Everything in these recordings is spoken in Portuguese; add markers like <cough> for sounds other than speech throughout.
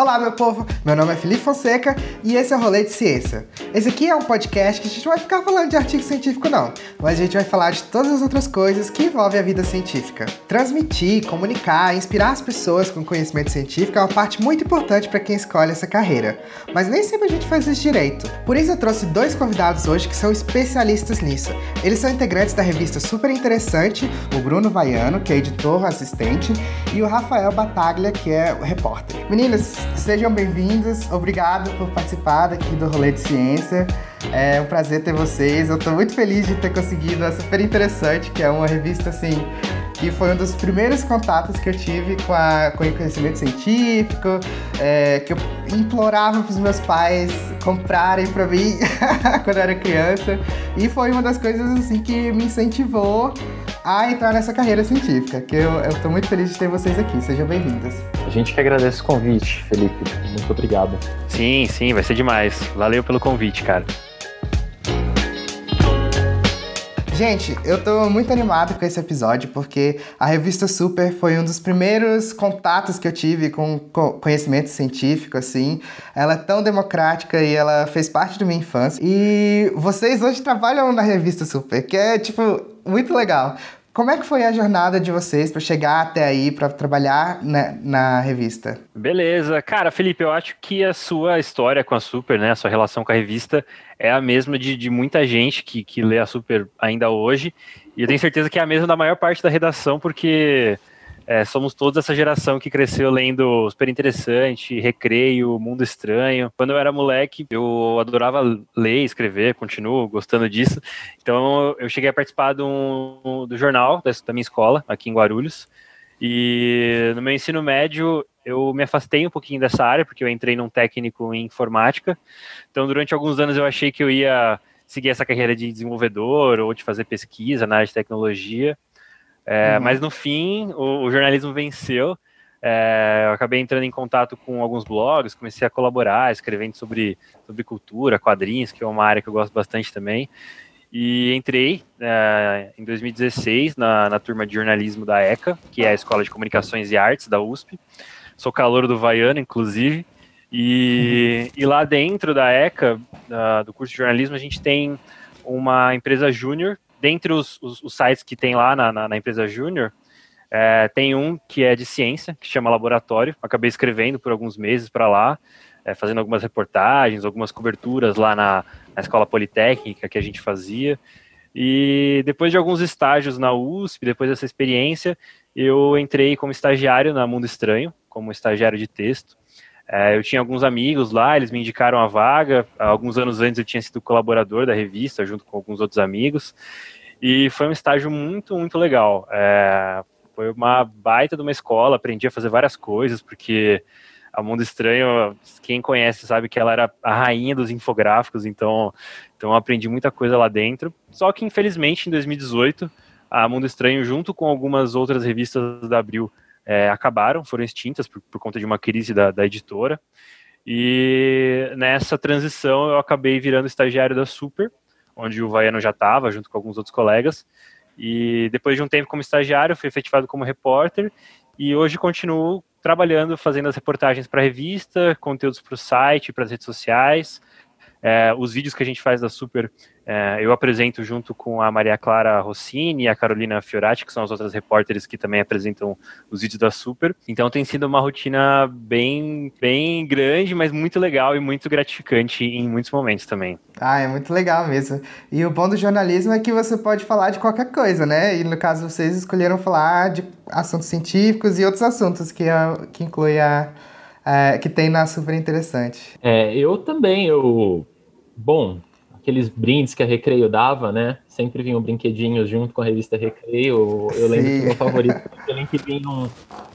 Olá, meu povo! Meu nome é Felipe Fonseca e esse é o Rolê de Ciência. Esse aqui é um podcast que a gente não vai ficar falando de artigo científico, não, mas a gente vai falar de todas as outras coisas que envolvem a vida científica. Transmitir, comunicar, inspirar as pessoas com conhecimento científico é uma parte muito importante para quem escolhe essa carreira, mas nem sempre a gente faz isso direito. Por isso, eu trouxe dois convidados hoje que são especialistas nisso. Eles são integrantes da revista Super Interessante, o Bruno Vaiano, que é editor assistente, e o Rafael Bataglia, que é repórter. Meninas, Sejam bem-vindos, obrigado por participar aqui do Rolê de Ciência. É um prazer ter vocês. Eu estou muito feliz de ter conseguido a Super Interessante, que é uma revista assim que foi um dos primeiros contatos que eu tive com, a, com o conhecimento científico, é, que eu implorava para os meus pais comprarem para mim <laughs> quando eu era criança. E foi uma das coisas assim que me incentivou a entrar nessa carreira científica, que eu estou muito feliz de ter vocês aqui. Sejam bem-vindos. A gente que agradece o convite, Felipe. Muito obrigado. Sim, sim, vai ser demais. Valeu pelo convite, cara. Gente, eu tô muito animado com esse episódio porque a revista Super foi um dos primeiros contatos que eu tive com conhecimento científico, assim. Ela é tão democrática e ela fez parte da minha infância. E vocês hoje trabalham na revista Super, que é, tipo, muito legal. Como é que foi a jornada de vocês para chegar até aí, para trabalhar na, na, revista? Beleza. Cara, Felipe, eu acho que a sua história com a Super, né, a sua relação com a revista é a mesma de, de muita gente que, que lê a Super ainda hoje. E eu tenho certeza que é a mesma da maior parte da redação, porque é, somos todos essa geração que cresceu lendo Super Interessante, Recreio, Mundo Estranho. Quando eu era moleque, eu adorava ler, escrever, continuo gostando disso. Então eu cheguei a participar do, do jornal da minha escola, aqui em Guarulhos. E no meu ensino médio, eu me afastei um pouquinho dessa área, porque eu entrei num técnico em informática. Então, durante alguns anos, eu achei que eu ia seguir essa carreira de desenvolvedor ou de fazer pesquisa na área de tecnologia. É, uhum. Mas no fim, o, o jornalismo venceu. É, eu acabei entrando em contato com alguns blogs, comecei a colaborar, escrevendo sobre, sobre cultura, quadrinhos, que é uma área que eu gosto bastante também. E entrei é, em 2016 na, na turma de jornalismo da ECA, que é a Escola de Comunicações e Artes da USP. Sou calor do Vaiano, inclusive. E, uhum. e lá dentro da ECA, da, do curso de jornalismo, a gente tem uma empresa júnior dentre os, os, os, sites que tem lá na, na, na empresa Júnior, é, tem um que é de ciência, que chama Laboratório. Acabei escrevendo por alguns meses para lá, é, fazendo algumas reportagens, algumas coberturas lá na, na, Escola Politécnica que a gente fazia. E depois de alguns estágios na USP, depois dessa experiência, eu entrei como estagiário na Mundo Estranho, como estagiário de texto. É, eu tinha alguns amigos lá, eles me indicaram a vaga. Alguns anos antes eu tinha sido colaborador da revista, junto com alguns outros amigos. E foi um estágio muito, muito legal. É, foi uma baita de uma escola, aprendi a fazer várias coisas, porque a Mundo Estranho, quem conhece sabe que ela era a rainha dos infográficos, então, então aprendi muita coisa lá dentro. Só que, infelizmente, em 2018, a Mundo Estranho, junto com algumas outras revistas da Abril, é, acabaram, foram extintas por, por conta de uma crise da, da, editora. E nessa transição eu acabei virando estagiário da Super, onde o Vaiano já estava, junto com alguns outros colegas. E depois de um tempo como estagiário, fui efetivado como repórter e hoje continuo trabalhando, fazendo as reportagens para a revista, conteúdos para o site, para as redes sociais. É, os vídeos que a gente faz da Super é, eu apresento junto com a Maria Clara Rossini e a Carolina Fiorati, que são as outras repórteres que também apresentam os vídeos da Super. Então tem sido uma rotina bem, bem grande, mas muito legal e muito gratificante em muitos momentos também. Ah, é muito legal mesmo. E o bom do jornalismo é que você pode falar de qualquer coisa, né? E no caso vocês escolheram falar de assuntos científicos e outros assuntos que, que inclui a, a que tem na Super Interessante. É, eu também, eu... Bom, aqueles brindes que a Recreio dava, né? Sempre vinham brinquedinhos junto com a revista Recreio. Eu lembro Sim. que o meu favorito foi aquele que vinha um,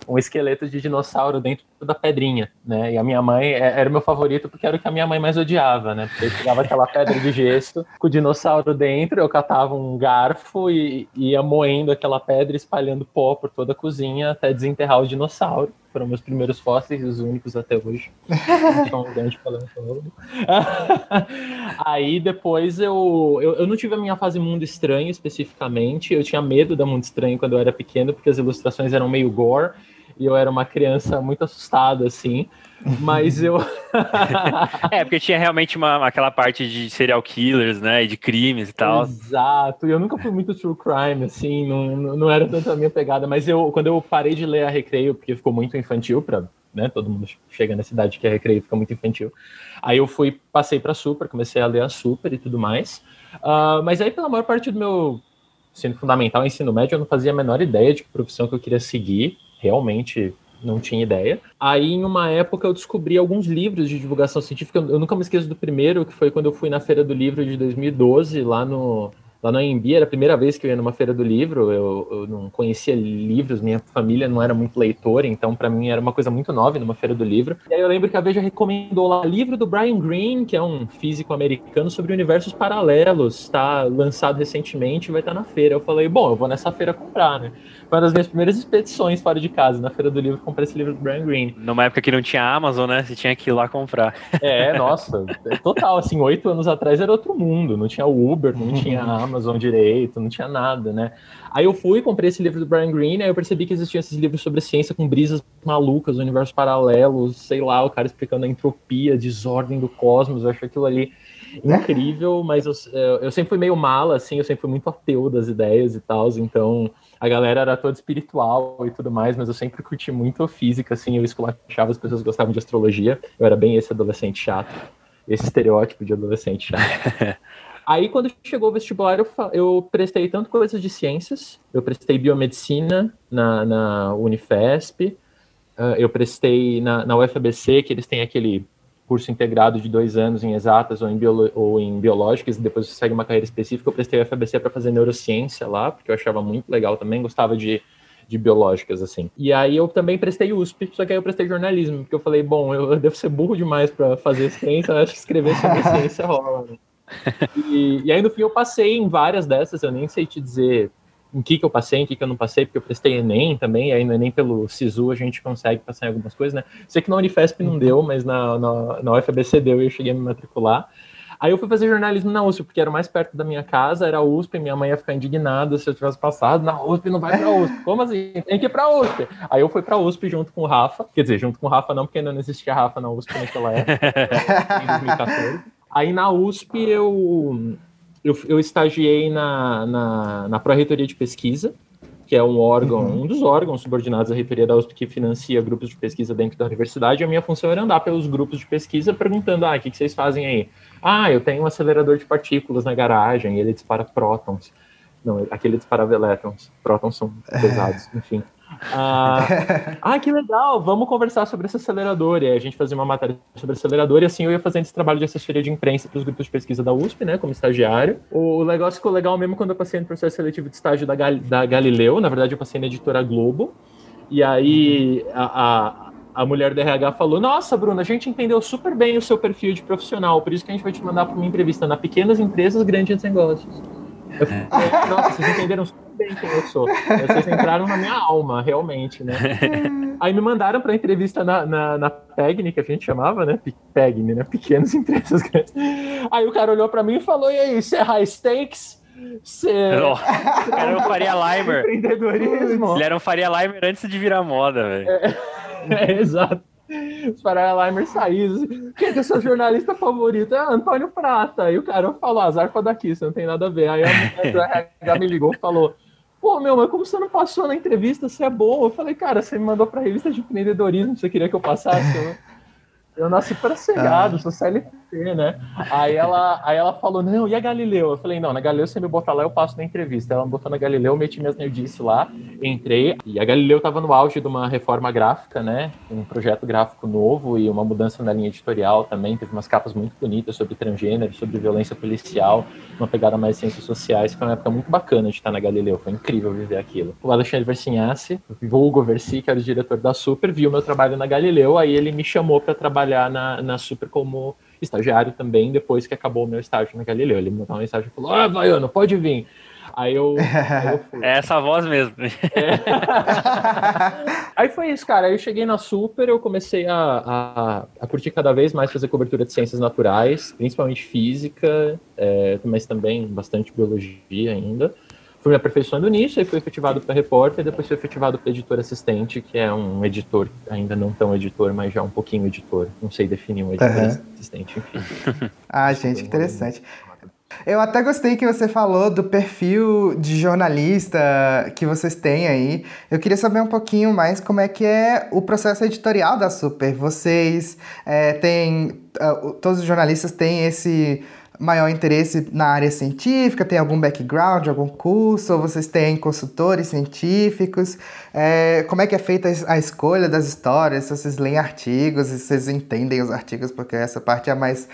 um esqueleto de dinossauro dentro da pedrinha, né? E a minha mãe é, era o meu favorito porque era o que a minha mãe mais odiava, né? Porque eu pegava aquela pedra de gesso com o dinossauro dentro, eu catava um garfo e ia moendo aquela pedra, espalhando pó por toda a cozinha até desenterrar o dinossauro foram meus primeiros fósseis, os únicos até hoje. São um grande paleontólogo. Aí depois eu, eu, eu, não tive a minha fase Mundo Estranho especificamente. Eu tinha medo da Mundo Estranho quando eu era pequeno, porque as ilustrações eram meio gore. e eu era uma criança muito assustada, assim. Mas eu. <laughs> é, porque tinha realmente uma, aquela parte de serial killers, né? E de crimes e tal. Exato. E eu nunca fui muito true crime, assim, não, não era tanto a minha pegada. Mas eu, quando eu parei de ler a Recreio, porque ficou muito infantil para né? Todo mundo chega na cidade que a Recreio fica muito infantil. Aí eu fui, passei para Super, comecei a ler a Super e tudo mais. Uh, mas aí, pela maior parte do meu ensino fundamental ensino médio, eu não fazia a menor ideia de que profissão que eu queria seguir. Realmente não tinha ideia. Aí, em uma época, eu descobri alguns livros de divulgação científica. Eu nunca me esqueço do primeiro, que foi quando eu fui na Feira do Livro de 2012, lá no, lá no AMB, era a primeira vez que eu ia numa feira do livro, eu, eu não conhecia livros, minha família não era muito leitora, então para mim era uma coisa muito nova numa feira do livro. E aí eu lembro que a Veja recomendou lá livro do Brian Greene, que é um físico americano sobre universos paralelos, está lançado recentemente, vai estar tá na feira. Eu falei, bom, eu vou nessa feira comprar, né? Foi uma das minhas primeiras expedições fora de casa, na feira do livro, comprei esse livro do Brian Greene. Numa época que não tinha Amazon, né? Você tinha que ir lá comprar. É, nossa, é total, assim, oito anos atrás era outro mundo, não tinha Uber, não tinha Amazon Amazon direito, não tinha nada, né? Aí eu fui, comprei esse livro do Brian Greene, aí eu percebi que existiam esses livros sobre ciência com brisas malucas, universos paralelos, sei lá, o cara explicando a entropia, desordem do cosmos, eu achei aquilo ali incrível, mas eu, eu sempre fui meio mala, assim, eu sempre fui muito ateu das ideias e tal, então a galera era toda espiritual e tudo mais, mas eu sempre curti muito física, assim, eu esculachava, as pessoas gostavam de astrologia, eu era bem esse adolescente chato, esse estereótipo de adolescente chato. <laughs> Aí, quando chegou o vestibular, eu, eu prestei tanto coisas de ciências, eu prestei biomedicina na, na Unifesp, uh, eu prestei na, na UFABC, que eles têm aquele curso integrado de dois anos em exatas ou em, biolo, ou em biológicas, e depois você segue uma carreira específica. Eu prestei a UFABC para fazer neurociência lá, porque eu achava muito legal também, gostava de, de biológicas, assim. E aí eu também prestei USP, só que aí eu prestei jornalismo, porque eu falei, bom, eu devo ser burro demais para fazer ciência, eu acho que escrever sobre ciência rola, né? <laughs> E, e aí no fim eu passei em várias dessas, eu nem sei te dizer em que, que eu passei, em que, que eu não passei, porque eu prestei Enem também, e aí no Enem pelo SISU a gente consegue passar em algumas coisas, né? Sei que na Unifesp não deu, mas na, na, na UFABC deu e eu cheguei a me matricular. Aí eu fui fazer jornalismo na USP, porque era mais perto da minha casa, era a USP, minha mãe ia ficar indignada se eu tivesse passado, na USP não vai pra USP. Como assim? Tem que ir pra USP. Aí eu fui pra USP junto com o Rafa, quer dizer, junto com o Rafa não, porque ainda não existia Rafa na USP naquela época, <laughs> em 2014. Aí na USP eu, eu, eu estagiei na, na, na Pró-Reitoria de Pesquisa, que é um órgão, uhum. um dos órgãos subordinados à reitoria da USP que financia grupos de pesquisa dentro da universidade. A minha função era andar pelos grupos de pesquisa perguntando: ah, o que, que vocês fazem aí? Ah, eu tenho um acelerador de partículas na garagem e ele dispara prótons. Não, aquele disparava elétrons. Prótons são pesados, enfim. Ah, <laughs> ah, que legal, vamos conversar sobre esse acelerador. E aí a gente fazia uma matéria sobre acelerador e assim eu ia fazendo esse trabalho de assessoria de imprensa para os grupos de pesquisa da USP, né, como estagiário. O negócio ficou legal mesmo quando eu passei no processo seletivo de estágio da, Gal da Galileu. Na verdade, eu passei na editora Globo. E aí a, a, a mulher da RH falou: Nossa, Bruna, a gente entendeu super bem o seu perfil de profissional, por isso que a gente vai te mandar para uma entrevista na Pequenas Empresas, Grandes Negócios. Eu falei, Nossa, vocês entenderam super bem quem eu sou. Vocês entraram na minha alma, realmente, né? Aí me mandaram para entrevista na, na, na PEGNI, que a gente chamava, né? PEGNI, né? Pequenas <laughs> empresas grandes. Aí o cara olhou para mim e falou: E aí, você é high stakes? Você... <laughs> Oh, era um Faria <laughs> Limer. Empreendedorismo. Ele era um Faria Limer antes de virar moda, velho. É, é, exato. Os Faria Limer saíram. Quem é o seu jornalista favorito? É Antônio Prata. E o cara falou: Azar pra daqui, você não tem nada a ver. Aí a mulher me ligou e falou: pô, meu, mas como você não passou na entrevista, você é bom. Eu falei, cara, você me mandou pra revista de empreendedorismo, você queria que eu passasse? Eu, eu nasci para cegado, ah. sou CLT, né? Aí ela, aí ela falou, não, e a Galileu? Eu falei, não, na Galileu você me botar lá, eu passo na entrevista. Ela me botou na Galileu, eu meti minhas nerdices lá, entrei, e a Galileu estava no auge de uma reforma gráfica, né? Um projeto gráfico novo e uma mudança na linha editorial também, teve umas capas muito bonitas sobre transgênero, sobre violência policial, uma pegada mais ciências sociais, foi uma época muito bacana de estar na Galileu, foi incrível viver aquilo. O Alexandre Versinhasse, vulgo Versi, que era o diretor da Super, viu meu trabalho na Galileu, aí ele me chamou para trabalhar trabalhar na, na Super como estagiário também, depois que acabou o meu estágio na Galileu. Ele me mandou uma mensagem e falou: Ah, Vaiano, pode vir. Aí eu, aí eu fui. <laughs> É essa voz mesmo. É. <laughs> aí foi isso, cara. Aí eu cheguei na Super, eu comecei a, a, a, curtir cada vez mais fazer cobertura de ciências naturais, principalmente física, é, mas também bastante biologia ainda fui me aperfeiçoando nisso, aí fui efetivado para repórter, e depois fui efetivado para editor assistente, que é um editor, ainda não tão editor, mas já um pouquinho editor. Não sei definir um editor uhum. assistente, enfim. <laughs> ah, gente, interessante. Eu até gostei que você falou do perfil de jornalista que vocês têm aí. Eu queria saber um pouquinho mais como é que é o processo editorial da Super. Vocês é, têm. Uh, todos os jornalistas têm esse maior interesse na área científica? Tem algum background, algum curso? Ou vocês têm consultores científicos? É, como é que é feita a escolha das histórias? Se vocês leem artigos, se vocês entendem os artigos, porque essa parte é mais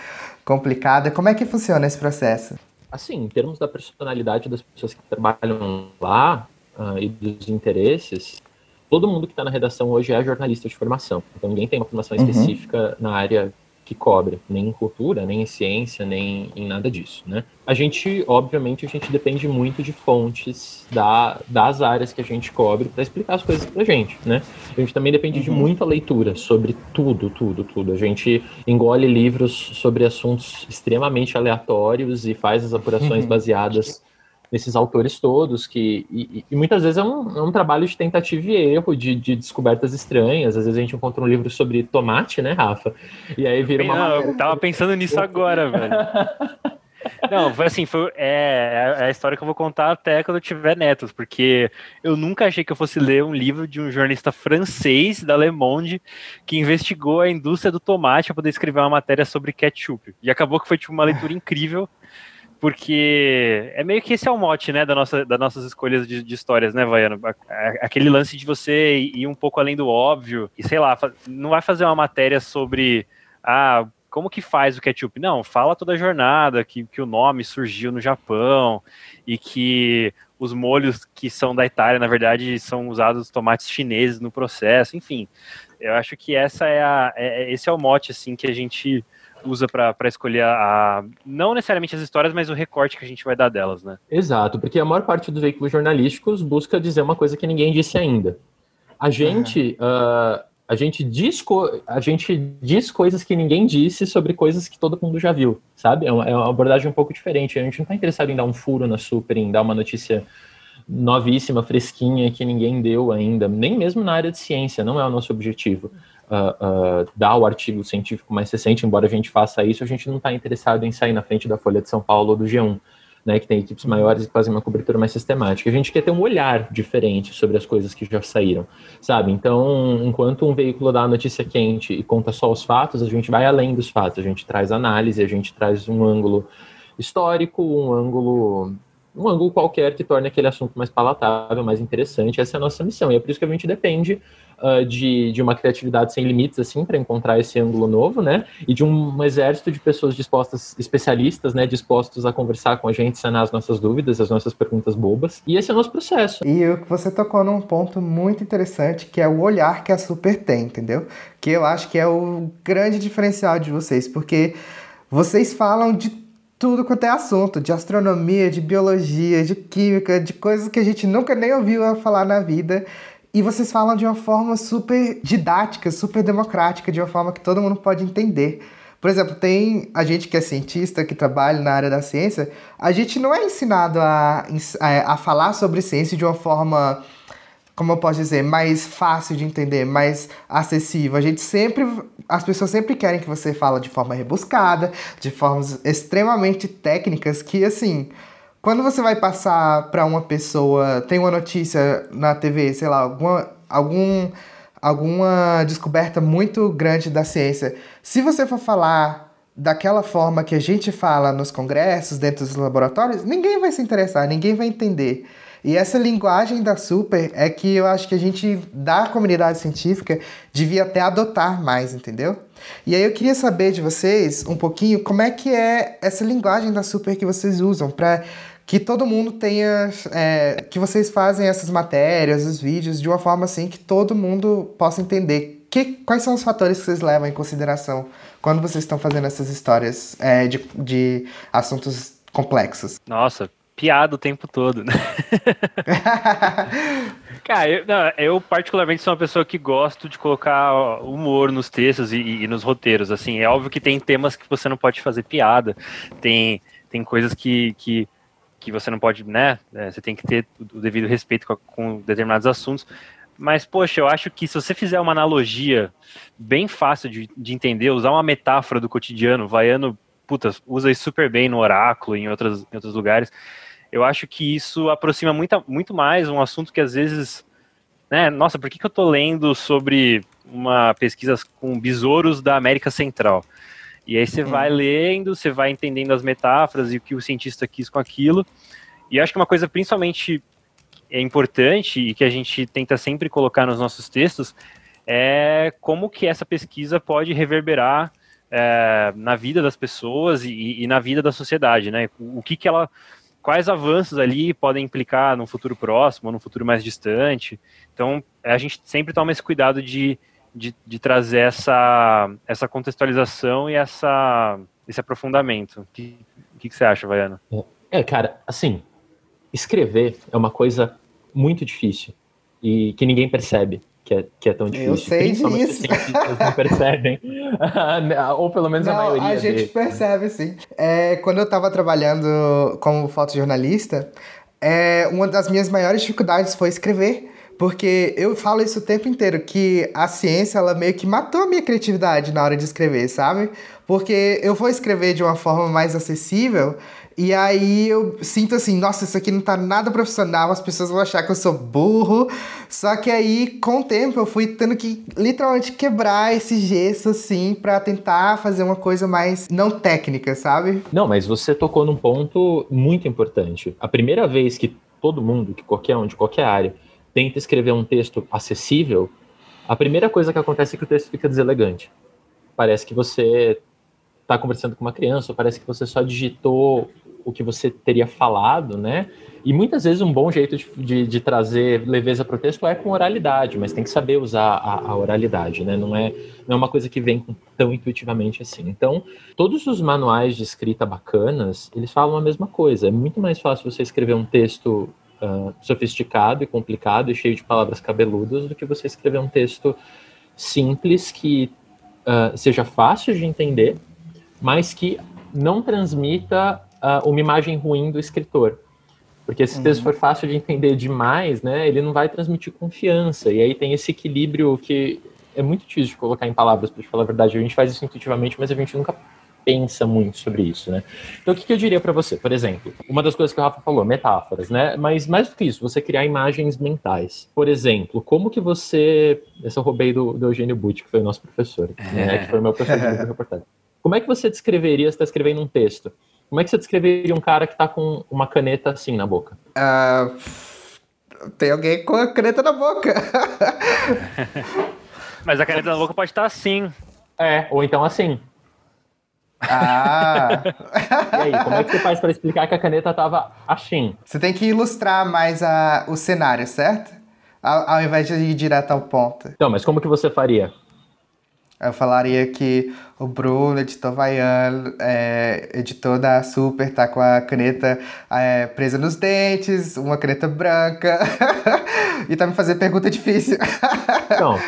complicada. Como é que funciona esse processo? Assim, em termos da personalidade das pessoas que trabalham lá uh, e dos interesses, todo mundo que está na redação hoje é jornalista de formação. Então ninguém tem uma formação uhum. específica na área que cobre, nem em cultura, nem em ciência, nem em nada disso, né? A gente, obviamente, a gente depende muito de fontes da, das áreas que a gente cobre para explicar as coisas pra gente, né? A gente também depende uhum. de muita leitura sobre tudo, tudo, tudo. A gente engole livros sobre assuntos extremamente aleatórios e faz as apurações uhum. baseadas nesses autores todos, que e, e muitas vezes é um, é um, trabalho de tentativa e erro, de, de, descobertas estranhas. Às vezes a gente encontra um livro sobre tomate, né, Rafa? E aí vira uma. Não, eu tava pensando nisso agora, velho. <laughs> Não, foi assim, foi, é, é, a história que eu vou contar até quando eu tiver netos, porque eu nunca achei que eu fosse ler um livro de um jornalista francês da Le Monde que investigou a indústria do tomate para poder escrever uma matéria sobre ketchup. E acabou que foi tipo, uma leitura <laughs> incrível porque é meio que esse é o mote, né, da nossa, das nossas escolhas de, de histórias, né, Vaiano? Aquele lance de você ir um pouco além do óbvio, e sei lá, não vai fazer uma matéria sobre, ah, como que faz o ketchup? Não, fala toda a jornada, que, que o nome surgiu no Japão, e que os molhos que são da Itália, na verdade, são usados tomates chineses no processo, enfim. Eu acho que essa é a, é, esse é o mote, assim, que a gente usa para escolher a, não necessariamente as histórias, mas o recorte que a gente vai dar delas, né? Exato, porque a maior parte dos veículos jornalísticos busca dizer uma coisa que ninguém disse ainda. A gente, uhum. uh, a gente diz a gente diz coisas que ninguém disse sobre coisas que todo mundo já viu, sabe? É uma, é uma abordagem um pouco diferente. A gente não está interessado em dar um furo na super, em dar uma notícia novíssima, fresquinha, que ninguém deu ainda, nem mesmo na área de ciência, não é o nosso objetivo uh, uh, dar o artigo científico mais recente, embora a gente faça isso, a gente não está interessado em sair na frente da Folha de São Paulo ou do G1, né, que tem equipes maiores e fazem uma cobertura mais sistemática. A gente quer ter um olhar diferente sobre as coisas que já saíram, sabe? Então, enquanto um veículo dá a notícia quente e conta só os fatos, a gente vai além dos fatos, a gente traz análise, a gente traz um ângulo histórico, um ângulo um ângulo qualquer que torne aquele assunto mais palatável, mais interessante. Essa é a nossa missão. E é por isso que a gente depende uh, de, de uma criatividade sem limites, assim, para encontrar esse ângulo novo, né? E de um, exército de pessoas dispostas, especialistas, né? Dispostos a conversar com a gente, sanar as nossas dúvidas, as nossas perguntas bobas. E esse é o nosso processo. E você tocou num ponto muito interessante, que é o olhar que a Super tem, entendeu? Que eu acho que é o grande diferencial de vocês, porque vocês falam de tudo quanto é assunto, de astronomia, de biologia, de química, de coisas que a gente nunca nem ouviu falar na vida. E vocês falam de uma forma super didática, super democrática, de uma forma que todo mundo pode entender. Por exemplo, tem a gente que é cientista, que trabalha na área da ciência, a gente não é ensinado a, a, a falar sobre ciência de uma forma como eu posso dizer, mais fácil de entender, mais acessível. A gente sempre, as pessoas sempre querem que você fale de forma rebuscada, de formas extremamente técnicas que assim, quando você vai passar para uma pessoa, tem uma notícia na TV, sei lá, alguma algum alguma descoberta muito grande da ciência, se você for falar daquela forma que a gente fala nos congressos, dentro dos laboratórios, ninguém vai se interessar, ninguém vai entender. E essa linguagem da super é que eu acho que a gente, da comunidade científica, devia até adotar mais, entendeu? E aí eu queria saber de vocês um pouquinho como é que é essa linguagem da super que vocês usam para que todo mundo tenha. É, que vocês fazem essas matérias, os vídeos, de uma forma assim que todo mundo possa entender. Que, quais são os fatores que vocês levam em consideração quando vocês estão fazendo essas histórias é, de, de assuntos complexos? Nossa, piada o tempo todo, né? <laughs> Cara, eu, não, eu, particularmente sou uma pessoa que gosto de colocar humor nos textos e, e, nos roteiros. Assim, é óbvio que tem temas que você não pode fazer piada, tem, tem coisas que, que que você não pode, né? É, você tem que ter o devido respeito com, com determinados assuntos. Mas, poxa, eu acho que se você fizer uma analogia bem fácil de, de entender, usar uma metáfora do cotidiano, Vaiano, puta, usa isso super bem no oráculo e em, outras, em outros lugares, eu acho que isso aproxima muito, muito mais um assunto que às vezes, né, nossa, por que, que eu tô lendo sobre uma pesquisa com besouros da América Central? E aí você vai lendo, você vai entendendo as metáforas e o que o cientista quis com aquilo. E acho que uma coisa principalmente é importante e que a gente tenta sempre colocar nos nossos textos é como que essa pesquisa pode reverberar é, na vida das pessoas e, e, na vida da sociedade, né? O que que ela, quais avanços ali podem implicar no futuro próximo, no futuro mais distante. Então, a gente sempre toma esse cuidado de de, de trazer essa, essa contextualização e essa, esse aprofundamento. O que, que, que você acha, Vaiana? É, cara, assim, escrever é uma coisa muito difícil e que ninguém percebe que é, que é tão difícil. Eu sei disso. não percebem. <laughs> Ou pelo menos não, a maioria. A gente percebe, sim. É, quando eu estava trabalhando como fotojornalista, é, uma das minhas maiores dificuldades foi escrever. Porque eu falo isso o tempo inteiro, que a ciência, ela meio que matou a minha criatividade na hora de escrever, sabe? Porque eu vou escrever de uma forma mais acessível, e aí eu sinto assim, nossa, isso aqui não tá nada profissional, as pessoas vão achar que eu sou burro. Só que aí, com o tempo, eu fui tendo que literalmente quebrar esse gesso, assim, para tentar fazer uma coisa mais não técnica, sabe? Não, mas você tocou num ponto muito importante. A primeira vez que todo mundo, que qualquer um, de qualquer área, tenta escrever um texto acessível, a primeira coisa que acontece é que o texto fica deselegante. Parece que você está conversando com uma criança, parece que você só digitou o que você teria falado, né? E muitas vezes um bom jeito de, de, de trazer leveza para o texto é com oralidade, mas tem que saber usar a, a, oralidade, né? Não é, não é uma coisa que vem tão intuitivamente assim. Então, todos os manuais de escrita bacanas, eles falam a mesma coisa. É muito mais fácil você escrever um texto uh, sofisticado e complicado e cheio de palavras cabeludas do que você escrever um texto simples que uh, seja fácil de entender, mas que não transmita uh, uma imagem ruim do escritor. Porque se o texto uhum. for fácil de entender demais, né, ele não vai transmitir confiança. E aí tem esse equilíbrio que é muito difícil de colocar em palavras, para falar a verdade. A gente faz isso intuitivamente, mas a gente nunca pensa muito sobre isso, né? Então, o que, que eu diria para você? Por exemplo, uma das coisas que o Rafa falou, metáforas, né? Mas mais do que isso, você criar imagens mentais. Por exemplo, como que você... Essa eu roubei do, do Eugênio Butti, que foi o nosso professor, né? Que foi o meu professor de <laughs> reportagem. Como é que você descreveria, você está escrevendo um texto, como é que você descreveria um cara que está com uma caneta assim na boca? Uh, tem alguém com a caneta na boca. <laughs> Mas a caneta na boca pode estar assim. É, ou então assim. Ah! <laughs> e aí, como é que você faz para explicar que a caneta tava assim? Você tem que ilustrar mais a, o cenário, certo? Ao, ao invés de ir direto ao ponto. Então, mas como que você faria? Eu falaria que o Bruno, editor vaiano, é, editor da Super, tá com a caneta é, presa nos dentes, uma caneta branca, <laughs> e tá me fazendo pergunta difícil. então,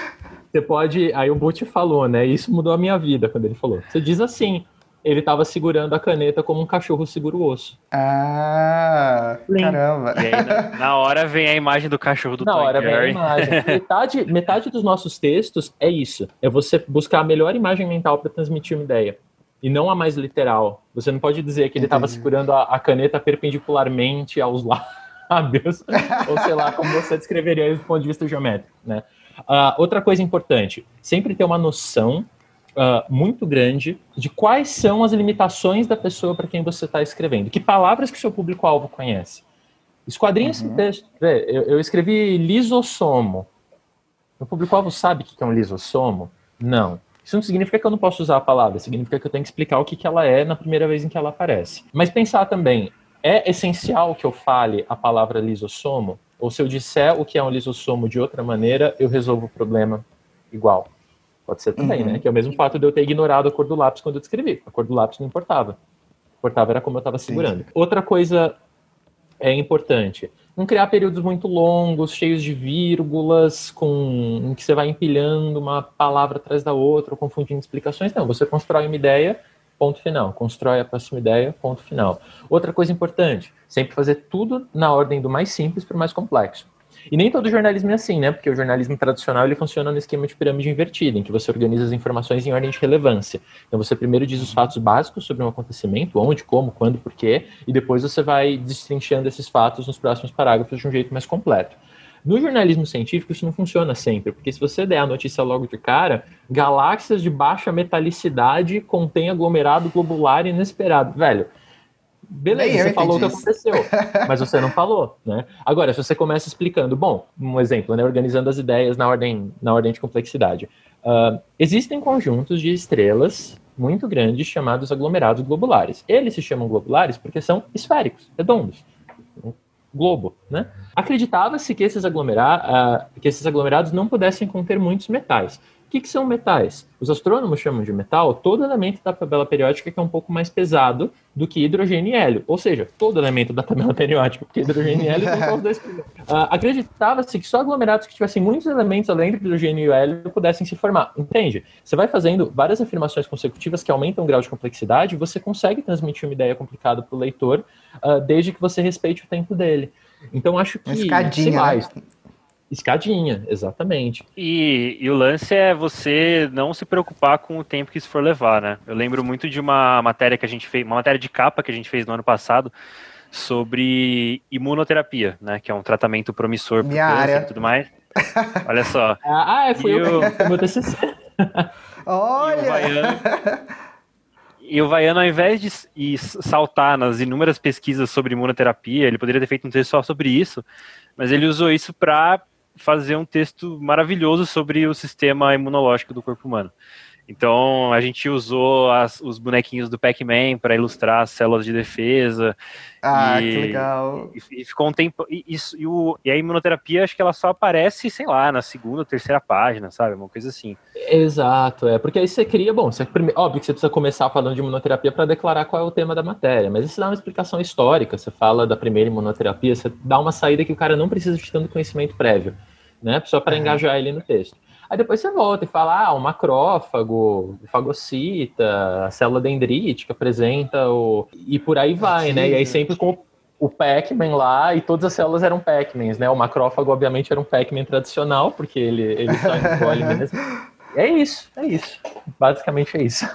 você pode. Aí o Boot falou, né? Isso mudou a minha vida quando ele falou. Você diz assim: ele estava segurando a caneta como um cachorro segura o osso. Ah, Sim. caramba. E aí, na, na, hora vem a imagem do cachorro do Na Toy hora Jerry. vem a imagem. <laughs> metade, metade dos nossos textos é isso. É você buscar a melhor imagem mental para transmitir uma ideia. E não a mais literal. Você não pode dizer que ele estava segurando a, a, caneta perpendicularmente aos <laughs> lábios. ou sei lá, como você descreveria do ponto de vista geométrico, né? Uh, outra coisa importante, sempre ter uma noção uh, muito grande de quais são as limitações da pessoa para quem você está escrevendo. Que palavras que seu público-alvo conhece. Esquadrinha uhum. esse texto. Eu, eu escrevi lisossomo. O público-alvo sabe o que é um lisossomo? Não. Isso não significa que eu não posso usar a palavra, significa que eu tenho que explicar o que, que ela é na primeira vez em que ela aparece. Mas pensar também, é essencial que eu fale a palavra lisossomo? Ou se eu disser o que é um lisossomo de outra maneira, eu resolvo o problema igual? Pode ser também, uhum. né? Que é o mesmo fato de eu ter ignorado a cor do lápis quando eu escrevi. A cor do lápis não importava. Importava era como eu estava segurando. Sim. Outra coisa é importante. Não criar períodos muito longos, cheios de vírgulas, com em que você vai empilhando uma palavra atrás da outra, confundindo explicações. Não, você constrói uma ideia, ponto final. Constrói a próxima ideia, ponto final. Outra coisa importante, sempre fazer tudo na ordem do mais simples para o mais complexo. E nem todo jornalismo é assim, né? Porque o jornalismo tradicional ele funciona no esquema de pirâmide invertida, em que você organiza as informações em ordem de relevância. Então você primeiro diz os fatos básicos sobre um acontecimento, onde, como, quando, porquê, e depois você vai destrinchando esses fatos nos próximos parágrafos de um jeito mais completo. No jornalismo científico, isso não funciona sempre, porque se você der a notícia logo de cara, galáxias de baixa metalicidade contêm aglomerado globular inesperado. Velho, Beleza, você falou o que aconteceu, <laughs> mas você não falou, né? Agora, se você começa explicando, bom, um exemplo, né, organizando as ideias na ordem, na ordem de complexidade. Uh, existem conjuntos de estrelas muito grandes chamados aglomerados globulares. Eles se chamam globulares porque são esféricos, redondos. Um globo, né? Acreditava-se que, esses uh, que esses aglomerados não pudessem conter muitos metais que, que são metais? Os astrônomos chamam de metal todo elemento da tabela periódica que é um pouco mais pesado do que hidrogênio e hélio. Ou seja, todo elemento da tabela <laughs> periódica, porque hidrogênio e hélio são os dois primeiros. Uh, Acreditava-se que só aglomerados que tivessem muitos elementos além do hidrogênio e hélio pudessem se formar. Entende? Você vai fazendo várias afirmações consecutivas que aumentam o grau de complexidade, você consegue transmitir uma ideia complicada para o leitor, uh, desde que você respeite o tempo dele. Então acho que. Uma escadinha, lá, né? Escadinha, exatamente. E, e, o lance é você não se preocupar com o tempo que isso for levar, né? Eu lembro muito de uma matéria que a gente fez, uma matéria de capa que a gente fez no ano passado sobre imunoterapia, né? Que é um tratamento promissor para câncer e tudo mais. <laughs> Olha só. Ah, é, foi e eu, o meu TCC. <laughs> Olha! E o Vaiano, e o Vaiano, ao invés de saltar nas inúmeras pesquisas sobre imunoterapia, ele poderia ter feito um texto só sobre isso, mas ele usou isso para fazer um texto maravilhoso sobre o sistema imunológico do corpo humano. Então a gente usou as, os bonequinhos do Pac-Man para ilustrar as células de defesa. Ah, e, que legal. E, e, ficou um tempo. E, isso, e, o, e a imunoterapia, acho que ela só aparece, sei lá, na segunda, terceira página, sabe? Uma coisa assim. Exato, é. Porque aí você cria, bom, você, óbvio que você precisa começar falando de imunoterapia para declarar qual é o tema da matéria, mas isso dá uma explicação histórica. Você fala da primeira imunoterapia, você dá uma saída que o cara não precisa de tanto conhecimento prévio, né? Só para engajar ele no texto. Aí depois você volta e fala, ah, o macrófago, o fagocita, a célula dendrítica apresenta o... E por aí vai, né? E aí sempre com o Pac-Man lá, e todas as células eram Pac-Mans, né? O macrófago, obviamente, era um Pac-Man tradicional, porque ele, ele só encolhe mesmo. É isso, é isso. Basicamente é isso.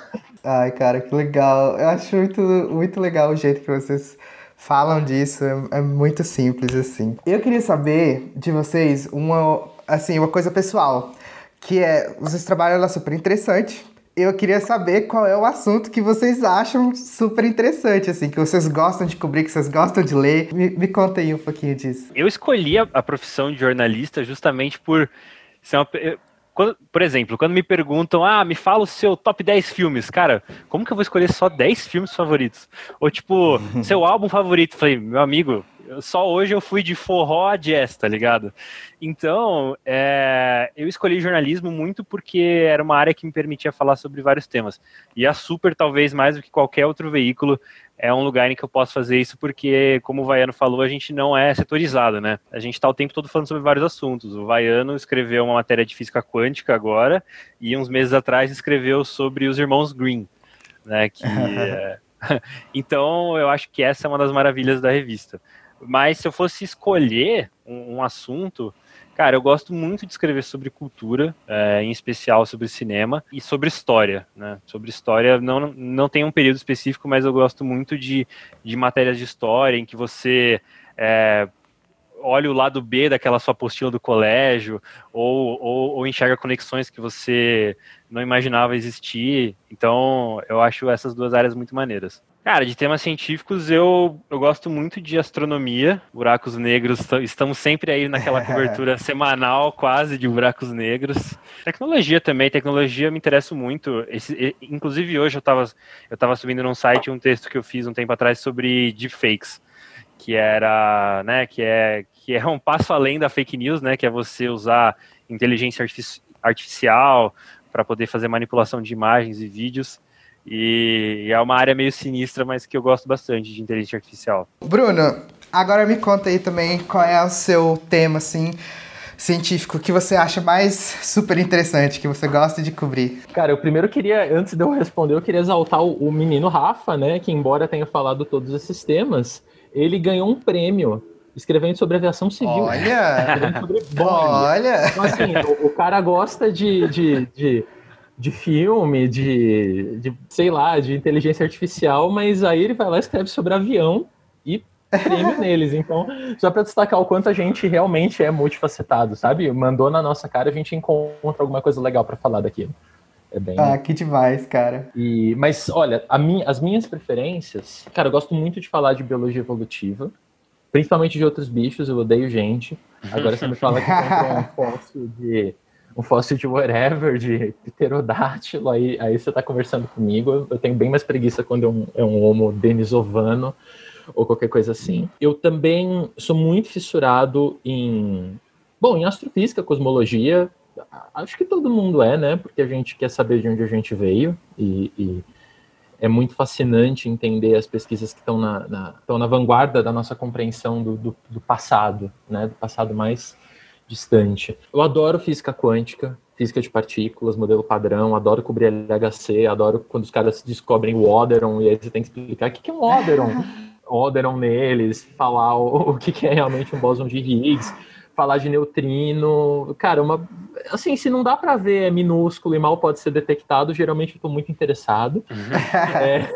Ai, cara, que legal. Eu acho muito, muito legal o jeito que vocês falam disso. É, é muito simples, assim. Eu queria saber de vocês uma, assim, uma coisa pessoal que é, vocês trabalham lá super interessante. Eu queria saber qual é o assunto que vocês acham super interessante, assim, que vocês gostam de cobrir, que vocês gostam de ler. Me, me conta aí um pouquinho disso. Eu escolhi a, a profissão de jornalista justamente por ser uma, quando, por exemplo, quando me perguntam, ah, me fala o seu top 10 filmes, cara, como que eu vou escolher só 10 filmes favoritos? Ou tipo, <laughs> seu álbum favorito? Falei, meu amigo, só hoje eu fui de forró a jazz, tá ligado? Então, é, eu escolhi jornalismo muito porque era uma área que me permitia falar sobre vários temas. E a Super, talvez mais do que qualquer outro veículo, é um lugar em que eu posso fazer isso porque, como o Vaiano falou, a gente não é setorizado, né? A gente está o tempo todo falando sobre vários assuntos. O Vaiano escreveu uma matéria de física quântica agora e uns meses atrás escreveu sobre os irmãos Green, né? Que, <laughs> é... <laughs> então, eu acho que essa é uma das maravilhas da revista. Mas se eu fosse escolher um, um assunto, cara, eu gosto muito de escrever sobre cultura, é, em especial sobre cinema e sobre história, né? Sobre história, não, não tem um período específico, mas eu gosto muito de, de matérias de história em que você é, olha o lado B daquela sua apostila do colégio, ou, ou, ou, enxerga conexões que você não imaginava existir. Então, eu acho essas duas áreas muito maneiras. Cara, de temas científicos, eu, eu gosto muito de astronomia, buracos negros, estamos sempre aí naquela <laughs> cobertura semanal, quase, de buracos negros. Tecnologia também, tecnologia me interessa muito. Esse, inclusive, hoje eu estava eu tava subindo num site um texto que eu fiz um tempo atrás sobre deepfakes, que era, né, que é, que é um passo além da fake news, né, que é você usar inteligência artificial para poder fazer manipulação de imagens e vídeos. E é uma área meio sinistra, mas que eu gosto bastante de inteligência artificial. Bruno, agora me conta aí também qual é o seu tema, assim, científico que você acha mais super interessante, que você gosta de cobrir? Cara, eu primeiro queria, antes de eu responder, eu queria exaltar o, o menino Rafa, né? Que embora tenha falado todos esses temas, ele ganhou um prêmio escrevendo sobre aviação civil. Olha! <laughs> Sobre Olha! Então, assim, o, o, cara gosta de, de, de, de filme, de, de, sei lá, de inteligência artificial, mas aí ele vai lá e escreve sobre avião e prêmio <laughs> neles. Então, só para destacar o quanto a gente realmente é multifacetado, sabe? Mandou na nossa cara, a gente encontra alguma coisa legal para falar daquilo. É bem... Ah, que demais, cara. E, mas, olha, minha, as minhas preferências... Cara, eu gosto muito de falar de biologia evolutiva, principalmente de outros bichos, eu odeio gente. Agora você me fala que comprou um <laughs> fóssil de... Um fóssil de whatever, de pterodátilo, aí, aí você tá conversando comigo. Eu tenho bem mais preguiça quando é um, é um homo denisovano ou qualquer coisa assim. Eu também sou muito fissurado em, bom, em astrofísica, cosmologia. Acho que todo mundo é, né? Porque a gente quer saber de onde a gente veio e, e é muito fascinante entender as pesquisas que estão na, na, estão na vanguarda da nossa compreensão do, do, do passado, né? Do passado mais distante. Eu adoro física quântica, física de partículas, modelo padrão, adoro cobrir LHC, adoro quando os caras descobrem o Oderon e aí você tem que explicar o que é um Oderon. <laughs> Oderon neles, falar o, o que, que é realmente um bóson de Higgs, falar de neutrino. Cara, uma, assim, se não dá para ver é minúsculo e mal pode ser detectado, geralmente eu estou muito interessado. Uhum. É...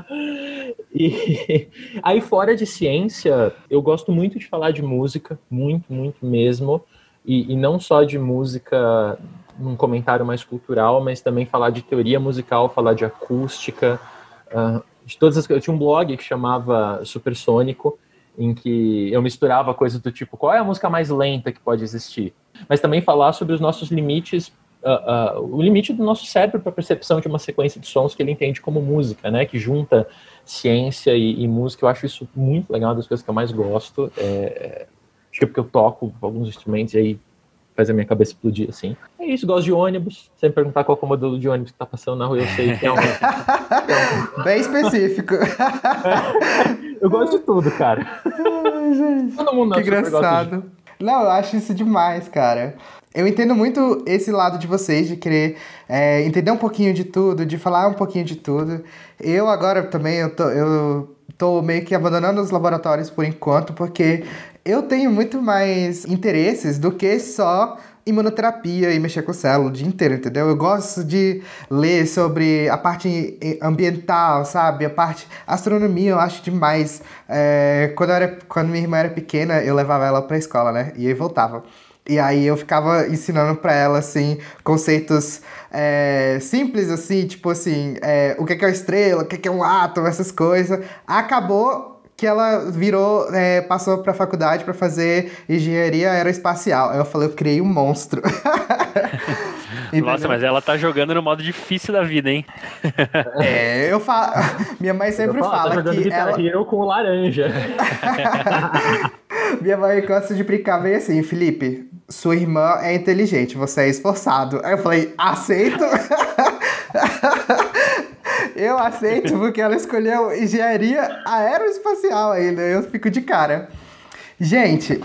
<laughs> e aí, fora de ciência, eu gosto muito de falar de música, muito, muito mesmo. E, e não só de música num comentário mais cultural, mas também falar de teoria musical, falar de acústica. Uh, de todas as, eu tinha um blog que chamava Supersônico, em que eu misturava coisas do tipo qual é a música mais lenta que pode existir, mas também falar sobre os nossos limites, uh, uh, o limite do nosso cérebro para a percepção de uma sequência de sons que ele entende como música, né, que junta ciência e, e música. Eu acho isso muito legal, uma das coisas que eu mais gosto. É, é acho que é porque eu toco alguns instrumentos e aí faz a minha cabeça explodir, assim. É isso, gosto de ônibus. Sem perguntar qual é o modelo de ônibus que tá passando na rua, eu sei que é um. <laughs> Bem específico. <laughs> eu gosto de tudo, cara. Ai, gente. Todo mundo que engraçado. De... Não, eu acho isso demais, cara. Eu entendo muito esse lado de vocês, de querer é, entender um pouquinho de tudo, de falar um pouquinho de tudo. Eu agora também, eu tô, eu tô meio que abandonando os laboratórios por enquanto, porque eu tenho muito mais interesses do que só imunoterapia e mexer com célula o dia inteiro, entendeu? Eu gosto de ler sobre a parte ambiental, sabe? A parte astronomia eu acho demais. É, quando, eu era, quando minha irmã era pequena, eu levava ela pra escola, né? E aí voltava. E aí eu ficava ensinando para ela, assim, conceitos é, simples, assim, tipo assim, é, o que é uma estrela, o que é um átomo, essas coisas. Acabou que ela virou, é, passou pra faculdade para fazer engenharia aeroespacial. Aí eu falei, eu criei um monstro. <laughs> Nossa, mas ela tá jogando no modo difícil da vida, hein? é, eu falo. <laughs> Minha mãe sempre falo, fala tá que. Ela Hero com laranja. <laughs> Minha mãe gosta de brincar bem assim, Felipe, sua irmã é inteligente, você é esforçado. Aí eu falei, aceito. Eu aceito, porque ela escolheu engenharia aeroespacial ainda. Eu fico de cara. Gente,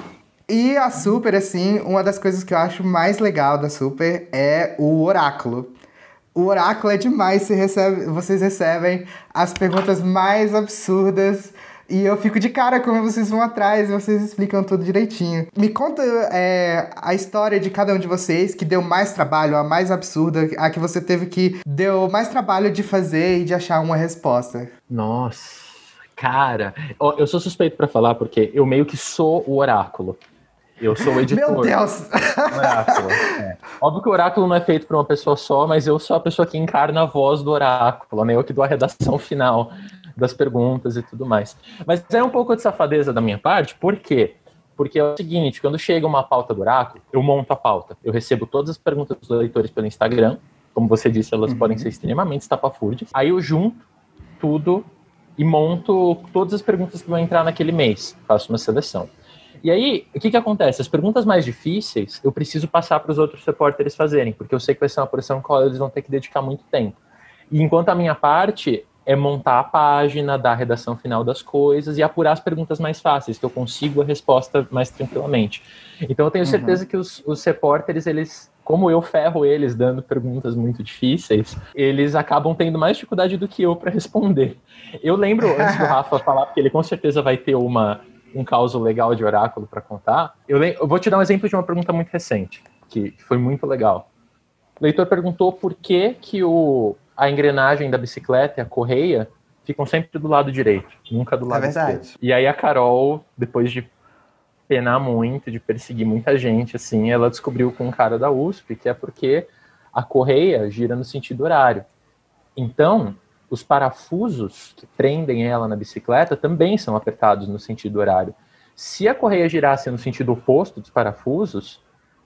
e a Super, assim, uma das coisas que eu acho mais legal da Super é o oráculo. O oráculo é demais, você recebe, vocês recebem as perguntas mais absurdas e eu fico de cara como vocês vão atrás e vocês explicam tudo direitinho. Me conta é, a história de cada um de vocês que deu mais trabalho, a mais absurda, a que você teve que deu mais trabalho de fazer e de achar uma resposta. Nossa, cara, eu sou suspeito para falar porque eu meio que sou o oráculo. Eu sou o <laughs> editor. Meu Deus! Oráculo. É. Óbvio que o oráculo não é feito por uma pessoa só, mas eu sou a pessoa que encarna a voz do oráculo, né? Eu que dou a redação final das perguntas e tudo mais. Mas é um pouco de safadeza da minha parte, por quê? Porque é o seguinte, quando chega uma pauta do Oráculo, eu monto a pauta. Eu recebo todas as perguntas dos leitores pelo Instagram. Como você disse, elas uhum. podem ser extremamente estapafúrdias. Aí eu junto tudo e monto todas as perguntas que vão entrar naquele mês. Faço uma seleção. E aí, o que, que acontece? As perguntas mais difíceis eu preciso passar para os outros repórteres fazerem, porque eu sei que vai ser uma porção qual eles vão ter que dedicar muito tempo. E enquanto a minha parte é montar a página, dar a redação final das coisas e apurar as perguntas mais fáceis, que eu consigo a resposta mais tranquilamente. Então eu tenho uhum. certeza uhum. que os, os repórteres, eles, como eu ferro eles dando perguntas muito difíceis, eles acabam tendo mais dificuldade do que eu para responder. Eu lembro, <laughs> antes do Rafa falar, porque ele com certeza vai ter uma, um caso legal de oráculo para contar, eu, eu vou te dar um exemplo de uma pergunta muito recente, que foi muito legal. O leitor perguntou por que, que o, a engrenagem da bicicleta e a correia ficam sempre do lado direito, nunca do lado é esquerdo. E aí a Carol, depois de penar muito, de perseguir muita gente, assim, ela descobriu com um cara da USP que é porque a correia gira no sentido horário. Então, os parafusos que prendem ela na bicicleta também são apertados no sentido horário. Se a correia girasse no sentido oposto dos parafusos,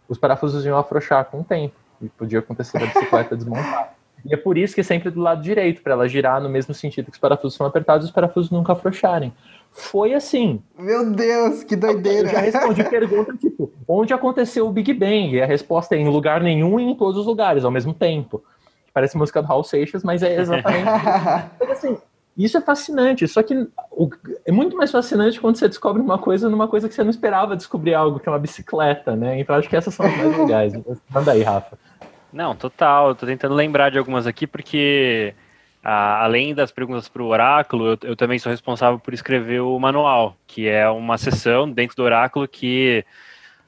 os parafusos iam afrouxar com o tempo e podia acontecer a bicicleta <laughs> desmontar. E é por isso que é sempre do lado direito, para ela girar no mesmo sentido que os parafusos são apertados e os parafusos nunca afrouxarem. Foi assim. Meu Deus, que doideira. Eu já respondi pergunta tipo, onde aconteceu o Big Bang? E a resposta é em lugar nenhum e em todos os lugares, ao mesmo tempo. Parece música do Hal Seixas, mas é exatamente isso. <laughs> assim, isso é fascinante, só que é muito mais fascinante quando você descobre uma coisa numa coisa que você não esperava descobrir algo, que é uma bicicleta, né? Então acho que essas são as mais legais. Manda aí, Rafa. Não, total. Eu tô tentando lembrar de algumas aqui porque, além das perguntas para o oráculo, eu, eu, também sou responsável por escrever o manual, que é uma sessão dentro do oráculo que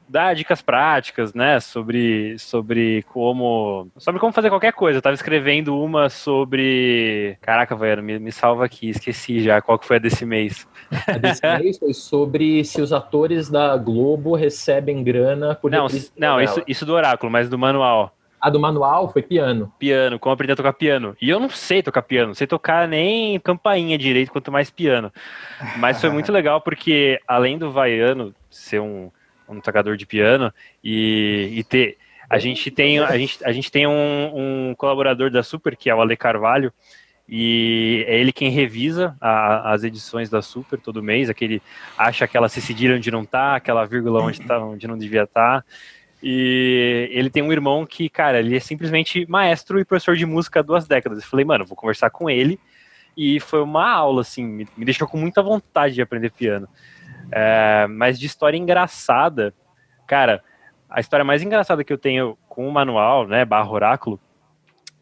dá dicas práticas, né, sobre, sobre como sobre como fazer qualquer coisa. Eu tava escrevendo uma sobre, caraca, velho, me, me salva aqui, esqueci já qual que foi a desse mês. A desse mês foi sobre se os atores da Globo recebem grana por não, não, isso, isso do oráculo, mas do manual. A do manual foi piano. Piano, como aprender a tocar piano. E eu não sei tocar piano, não sei tocar nem campainha direito, quanto mais piano. Mas foi muito <laughs> legal porque, além do Vaiano ser um, um tocador de piano e, e ter. A gente tem, a gente, a gente tem um, um colaborador da Super, que é o Ale Carvalho, e é ele quem revisa a, as edições da Super todo mês, aquele acha aquela cedilha onde não tá, aquela vírgula onde, tá, onde não devia estar. Tá. E ele tem um irmão que, cara, ele é simplesmente maestro e professor de música há duas décadas. Eu falei, mano, vou conversar com ele. E foi uma aula, assim, me, deixou com muita vontade de aprender piano. É, mas de história engraçada, cara, a história mais engraçada que eu tenho com o manual, né, barra oráculo,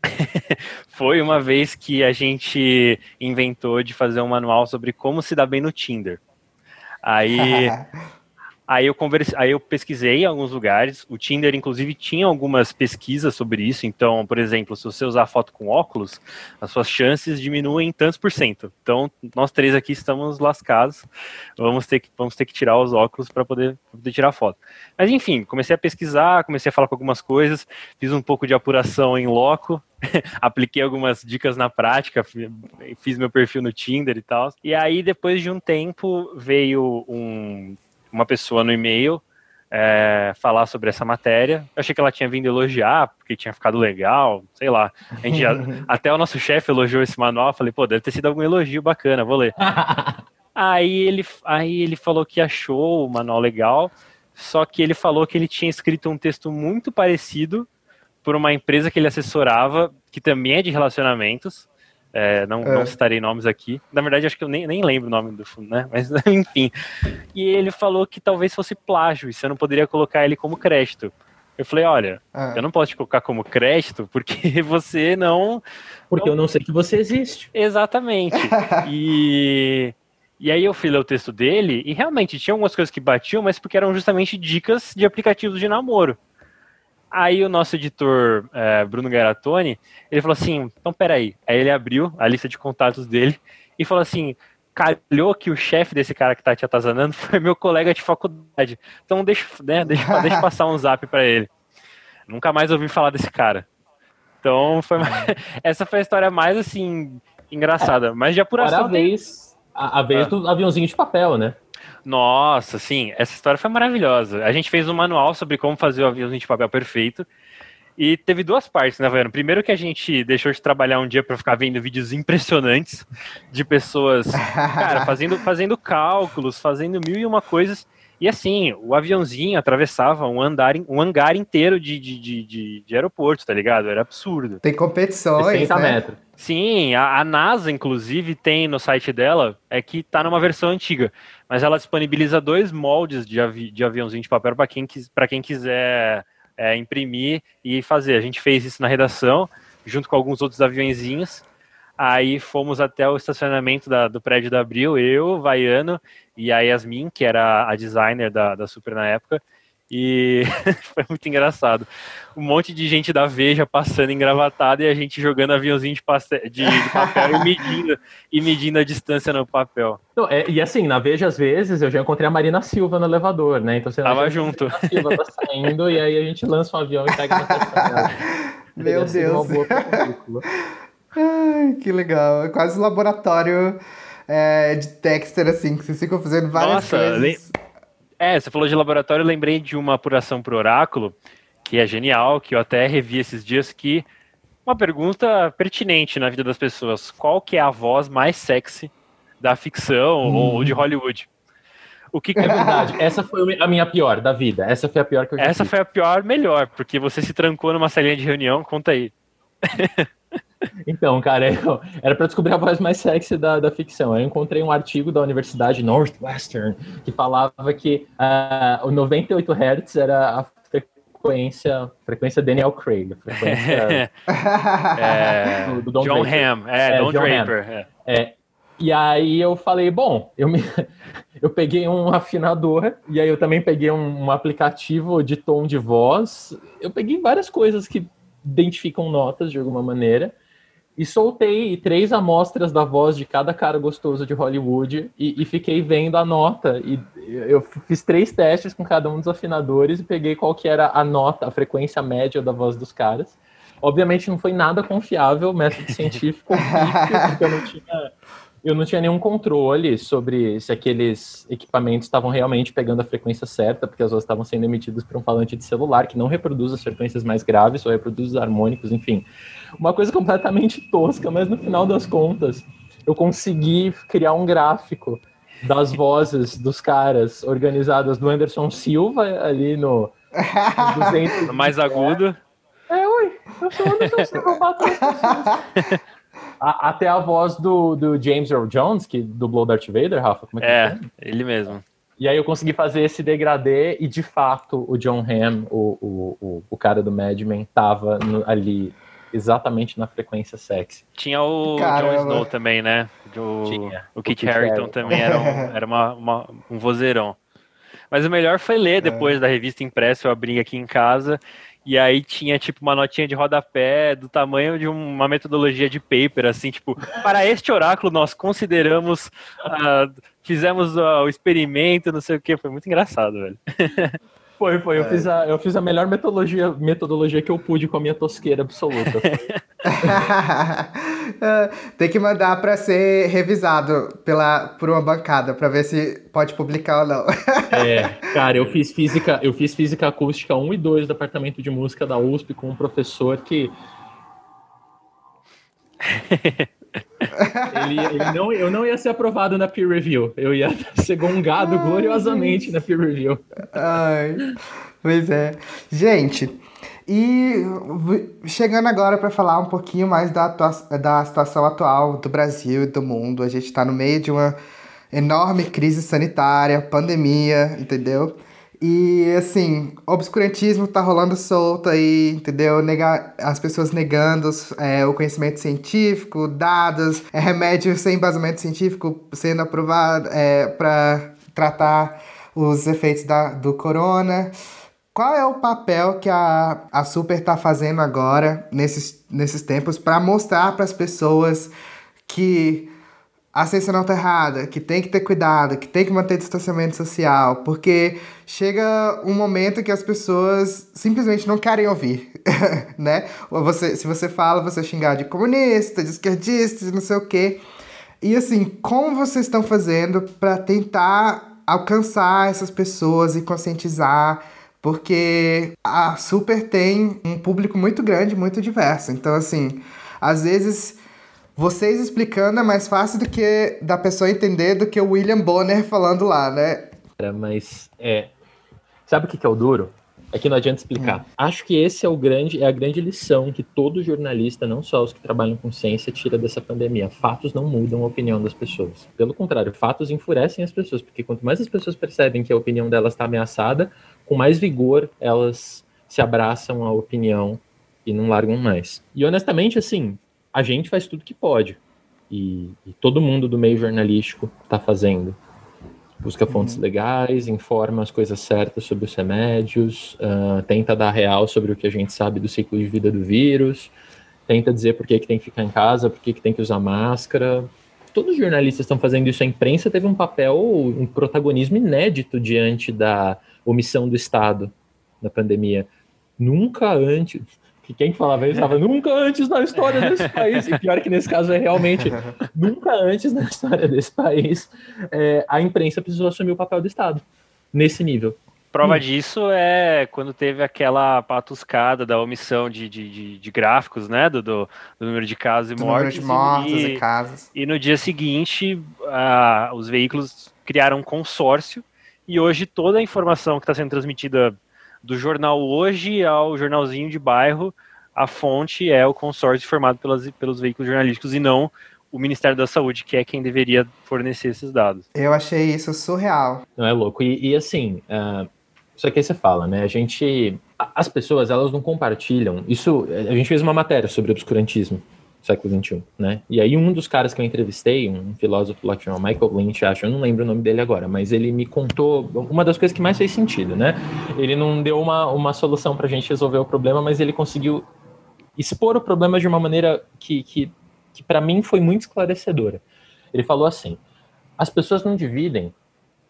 <laughs> foi uma vez que a gente inventou de fazer um manual sobre como se dar bem no Tinder. Aí <laughs> Aí eu conversei, aí eu pesquisei em alguns lugares. O Tinder, inclusive, tinha algumas pesquisas sobre isso. Então, por exemplo, se você usar foto com óculos, as suas chances diminuem tantos por cento. Então, nós três aqui estamos lascados. Vamos ter que, vamos ter que tirar os óculos para poder, poder tirar foto. Mas enfim, comecei a pesquisar, comecei a falar com algumas coisas, fiz um pouco de apuração em loco, <laughs> apliquei algumas dicas na prática, fiz meu perfil no Tinder e tal. E aí, depois de um tempo, veio um uma pessoa no e-mail é, falar sobre essa matéria. Eu achei que ela tinha vindo elogiar, porque tinha ficado legal, sei lá. A gente, <laughs> até o nosso chefe elogiou esse manual, falei, pô, deve ter sido algum elogio bacana, vou ler. <laughs> aí, ele, aí ele falou que achou o manual legal, só que ele falou que ele tinha escrito um texto muito parecido por uma empresa que ele assessorava, que também é de relacionamentos, é, não, é. não citarei nomes aqui. Na verdade, acho que eu nem, nem lembro o nome do fundo, né? Mas, <laughs> enfim. E ele falou que talvez fosse plágio, e você não poderia colocar ele como crédito. Eu falei, olha, é. eu não posso te colocar como crédito porque <laughs> você não. Porque não... eu não sei que você existe. Exatamente. <laughs> e. E aí eu fui ler o texto dele e realmente tinha algumas coisas que batiam, mas porque eram justamente dicas de aplicativos de namoro. Aí o nosso editor, é, Bruno Garatoni, ele falou assim, então peraí. Aí ele abriu a lista de contatos dele e falou assim, calhou que o chefe desse cara que tá te atazanando <laughs> foi meu colega de faculdade. Então deixa, né, deixa, deixa passar um zap para ele. Nunca mais ouvi falar desse cara. Então foi <laughs> essa foi a história mais assim engraçada, mas de apuração. a vez, a, a vez ah. do aviãozinho de papel, né? Nossa, sim, essa história foi maravilhosa. A gente fez um manual sobre como fazer o aviãozinho de papel perfeito. E teve duas partes, né, Vaiano? Primeiro que a gente deixou de trabalhar um dia para ficar vendo vídeos impressionantes de pessoas, <laughs> cara, fazendo, fazendo cálculos, fazendo mil e uma coisas. E assim, o aviãozinho atravessava um, andar, um hangar inteiro de, de, de, de, aeroporto, tá ligado? Era absurdo. Tem competições, 60 né? metros. Sim, a, a, NASA, inclusive, tem no site dela, é que tá numa versão antiga, mas ela disponibiliza dois moldes de, avi, de aviãozinho de papel para quem, quem quiser é, imprimir e fazer. A gente fez isso na redação, junto com alguns outros aviãozinhos. Aí fomos até o estacionamento da, do prédio da Abril, eu, Vaiano e a Yasmin, que era a designer da, da Super na época. E <laughs> foi muito engraçado. Um monte de gente da Veja passando engravatada e a gente jogando aviãozinho de, de, de papel e, medindo, e medindo a distância no papel. Não, é, e assim, na Veja, às vezes, eu já encontrei a Marina Silva no elevador, né? Então você Tava junto. A Silva tá saindo e aí a gente lança um avião e pega na <laughs> Meu Deus. Uma boa Ai, que legal. É quase um laboratório é, de Dexter, assim, que vocês ficam fazendo várias Nossa, coisas. É, você falou de laboratório, eu lembrei de uma apuração por oráculo, que é genial, que eu até revi esses dias, que uma pergunta pertinente na vida das pessoas. Qual que é a voz mais sexy da ficção hum. ou de Hollywood? O que, que é verdade? <laughs> Essa foi a minha pior da vida. Essa foi a pior que eu já Essa foi a pior melhor, porque você se trancou numa salinha de reunião, conta aí. <laughs> Então, cara, eu, era para descobrir a voz mais sexy da, da ficção. Eu encontrei um artigo da Universidade Northwestern que falava que uh, o 98 Hz era a frequência, frequência Daniel Craig, frequência <laughs> é, do, do Don John Draper. Hamm, é, é Don John Draper. É. é. E aí eu falei, bom, eu, me, <laughs> eu peguei um afinador e aí eu também peguei um, um aplicativo de tom de voz. Eu peguei várias coisas que identificam notas de alguma maneira e soltei três amostras da voz de cada cara gostoso de Hollywood e, e, fiquei vendo a nota. E eu fiz três testes com cada um dos afinadores e peguei qual que era a nota, a frequência média da voz dos caras. Obviamente não foi nada confiável, método <laughs> científico, porque eu não tinha eu não tinha nenhum controle sobre se aqueles equipamentos estavam realmente pegando a frequência certa, porque as vozes estavam sendo emitidas por um falante de celular que não reproduz as frequências mais graves, só reproduz os harmônicos, enfim. Uma coisa <laughs> completamente tosca, mas no final das contas, eu consegui criar um gráfico das vozes dos caras organizadas do Anderson Silva ali no, <laughs> no 200. No mais agudo. É, oi, eu sou o Anderson Silva, bato <laughs> a, até a voz do, do James Earl Jones, que dublou Darth Vader, Rafa. Como é, é, é ele mesmo. E aí eu consegui fazer esse degradê e, de fato, o John Hamm, o, o, o, o cara do Mad Men, tava no, ali exatamente na frequência sexy. Tinha o Caramba. Jon Snow também, né? O, Tinha. o Kit Harington também era, um, <laughs> era uma, uma, um vozeirão. Mas o melhor foi ler é. depois é. da revista impressa, eu abri aqui em casa e aí tinha, tipo, uma notinha de rodapé do tamanho de uma metodologia de paper, assim, tipo, para este oráculo nós consideramos, uh, fizemos uh, o experimento, não sei o que, foi muito engraçado, velho. <laughs> Foi, foi. Eu, é. fiz a, eu fiz a melhor metodologia, metodologia que eu pude com a minha tosqueira absoluta. <laughs> Tem que mandar para ser revisado pela, por uma bancada para ver se pode publicar ou não. <laughs> é, cara, eu fiz física, eu fiz física acústica 1 e 2 do departamento de música da USP com um professor que <laughs> ele, ele não, eu não ia ser aprovado na peer review. Eu ia <laughs> ser gongado Ai, gloriosamente gente. na peer review. Ai, pois é. Gente, e chegando agora para falar um pouquinho mais da, da situação atual do Brasil e do mundo. A gente está no meio de uma enorme crise sanitária, pandemia, entendeu? E assim, obscurantismo tá rolando solto aí, entendeu? Negar, as pessoas negando é, o conhecimento científico, dados, é, remédio sem embasamento científico sendo aprovado é, para tratar os efeitos da, do corona. Qual é o papel que a, a Super tá fazendo agora, nesses, nesses tempos, para mostrar para as pessoas que a não tá errada, que tem que ter cuidado, que tem que manter distanciamento social, porque chega um momento que as pessoas simplesmente não querem ouvir, <laughs> né? Você, se você fala, você é xingar de comunista, de esquerdista, de não sei o quê. E assim, como vocês estão fazendo para tentar alcançar essas pessoas e conscientizar? Porque a Super tem um público muito grande, muito diverso. Então, assim, às vezes vocês explicando é mais fácil do que da pessoa entender do que o William Bonner falando lá, né? mas é. Sabe o que, que é o duro? É que não adianta explicar. Hum. Acho que esse é o grande, é a grande lição que todo jornalista, não só os que trabalham com ciência, tira dessa pandemia. Fatos não mudam a opinião das pessoas. Pelo contrário, fatos enfurecem as pessoas, porque quanto mais as pessoas percebem que a opinião delas está ameaçada, com mais vigor elas se abraçam à opinião e não largam mais. E honestamente, assim, a gente faz tudo que pode. E, e todo mundo do meio jornalístico está fazendo busca fontes uhum. legais, informa as coisas certas sobre os remédios, uh, tenta dar real sobre o que a gente sabe do ciclo de vida do vírus, tenta dizer por que, que tem que ficar em casa, por que, que tem que usar máscara. Todos os jornalistas estão fazendo isso. A imprensa teve um papel, um protagonismo inédito diante da omissão do Estado na pandemia. Nunca antes, que quem falava isso estava nunca antes na história desse país, e pior que nesse caso é realmente nunca antes na história desse país, é, a imprensa precisou assumir o papel do Estado, nesse nível. Prova hum. disso é quando teve aquela patuscada da omissão de, de, de, de gráficos, né, do, do, do, número de casos e do mortes. Número de mortos e, e casos. E no dia seguinte, uh, os veículos criaram um consórcio, e hoje toda a informação que está sendo transmitida do jornal hoje ao jornalzinho de bairro, a fonte é o consórcio formado pelas, pelos veículos jornalísticos e não o Ministério da Saúde, que é quem deveria fornecer esses dados. Eu achei isso surreal. Não é louco. E, e assim, uh, isso aqui você fala, né? A gente. As pessoas, elas não compartilham. Isso. A gente fez uma matéria sobre obscurantismo século XXI, né? E aí um dos caras que eu entrevistei, um filósofo lá que chama Michael Lynch, acho, eu não lembro o nome dele agora, mas ele me contou uma das coisas que mais fez sentido, né? Ele não deu uma, uma solução pra gente resolver o problema, mas ele conseguiu expor o problema de uma maneira que, que, que para mim foi muito esclarecedora. Ele falou assim, as pessoas não dividem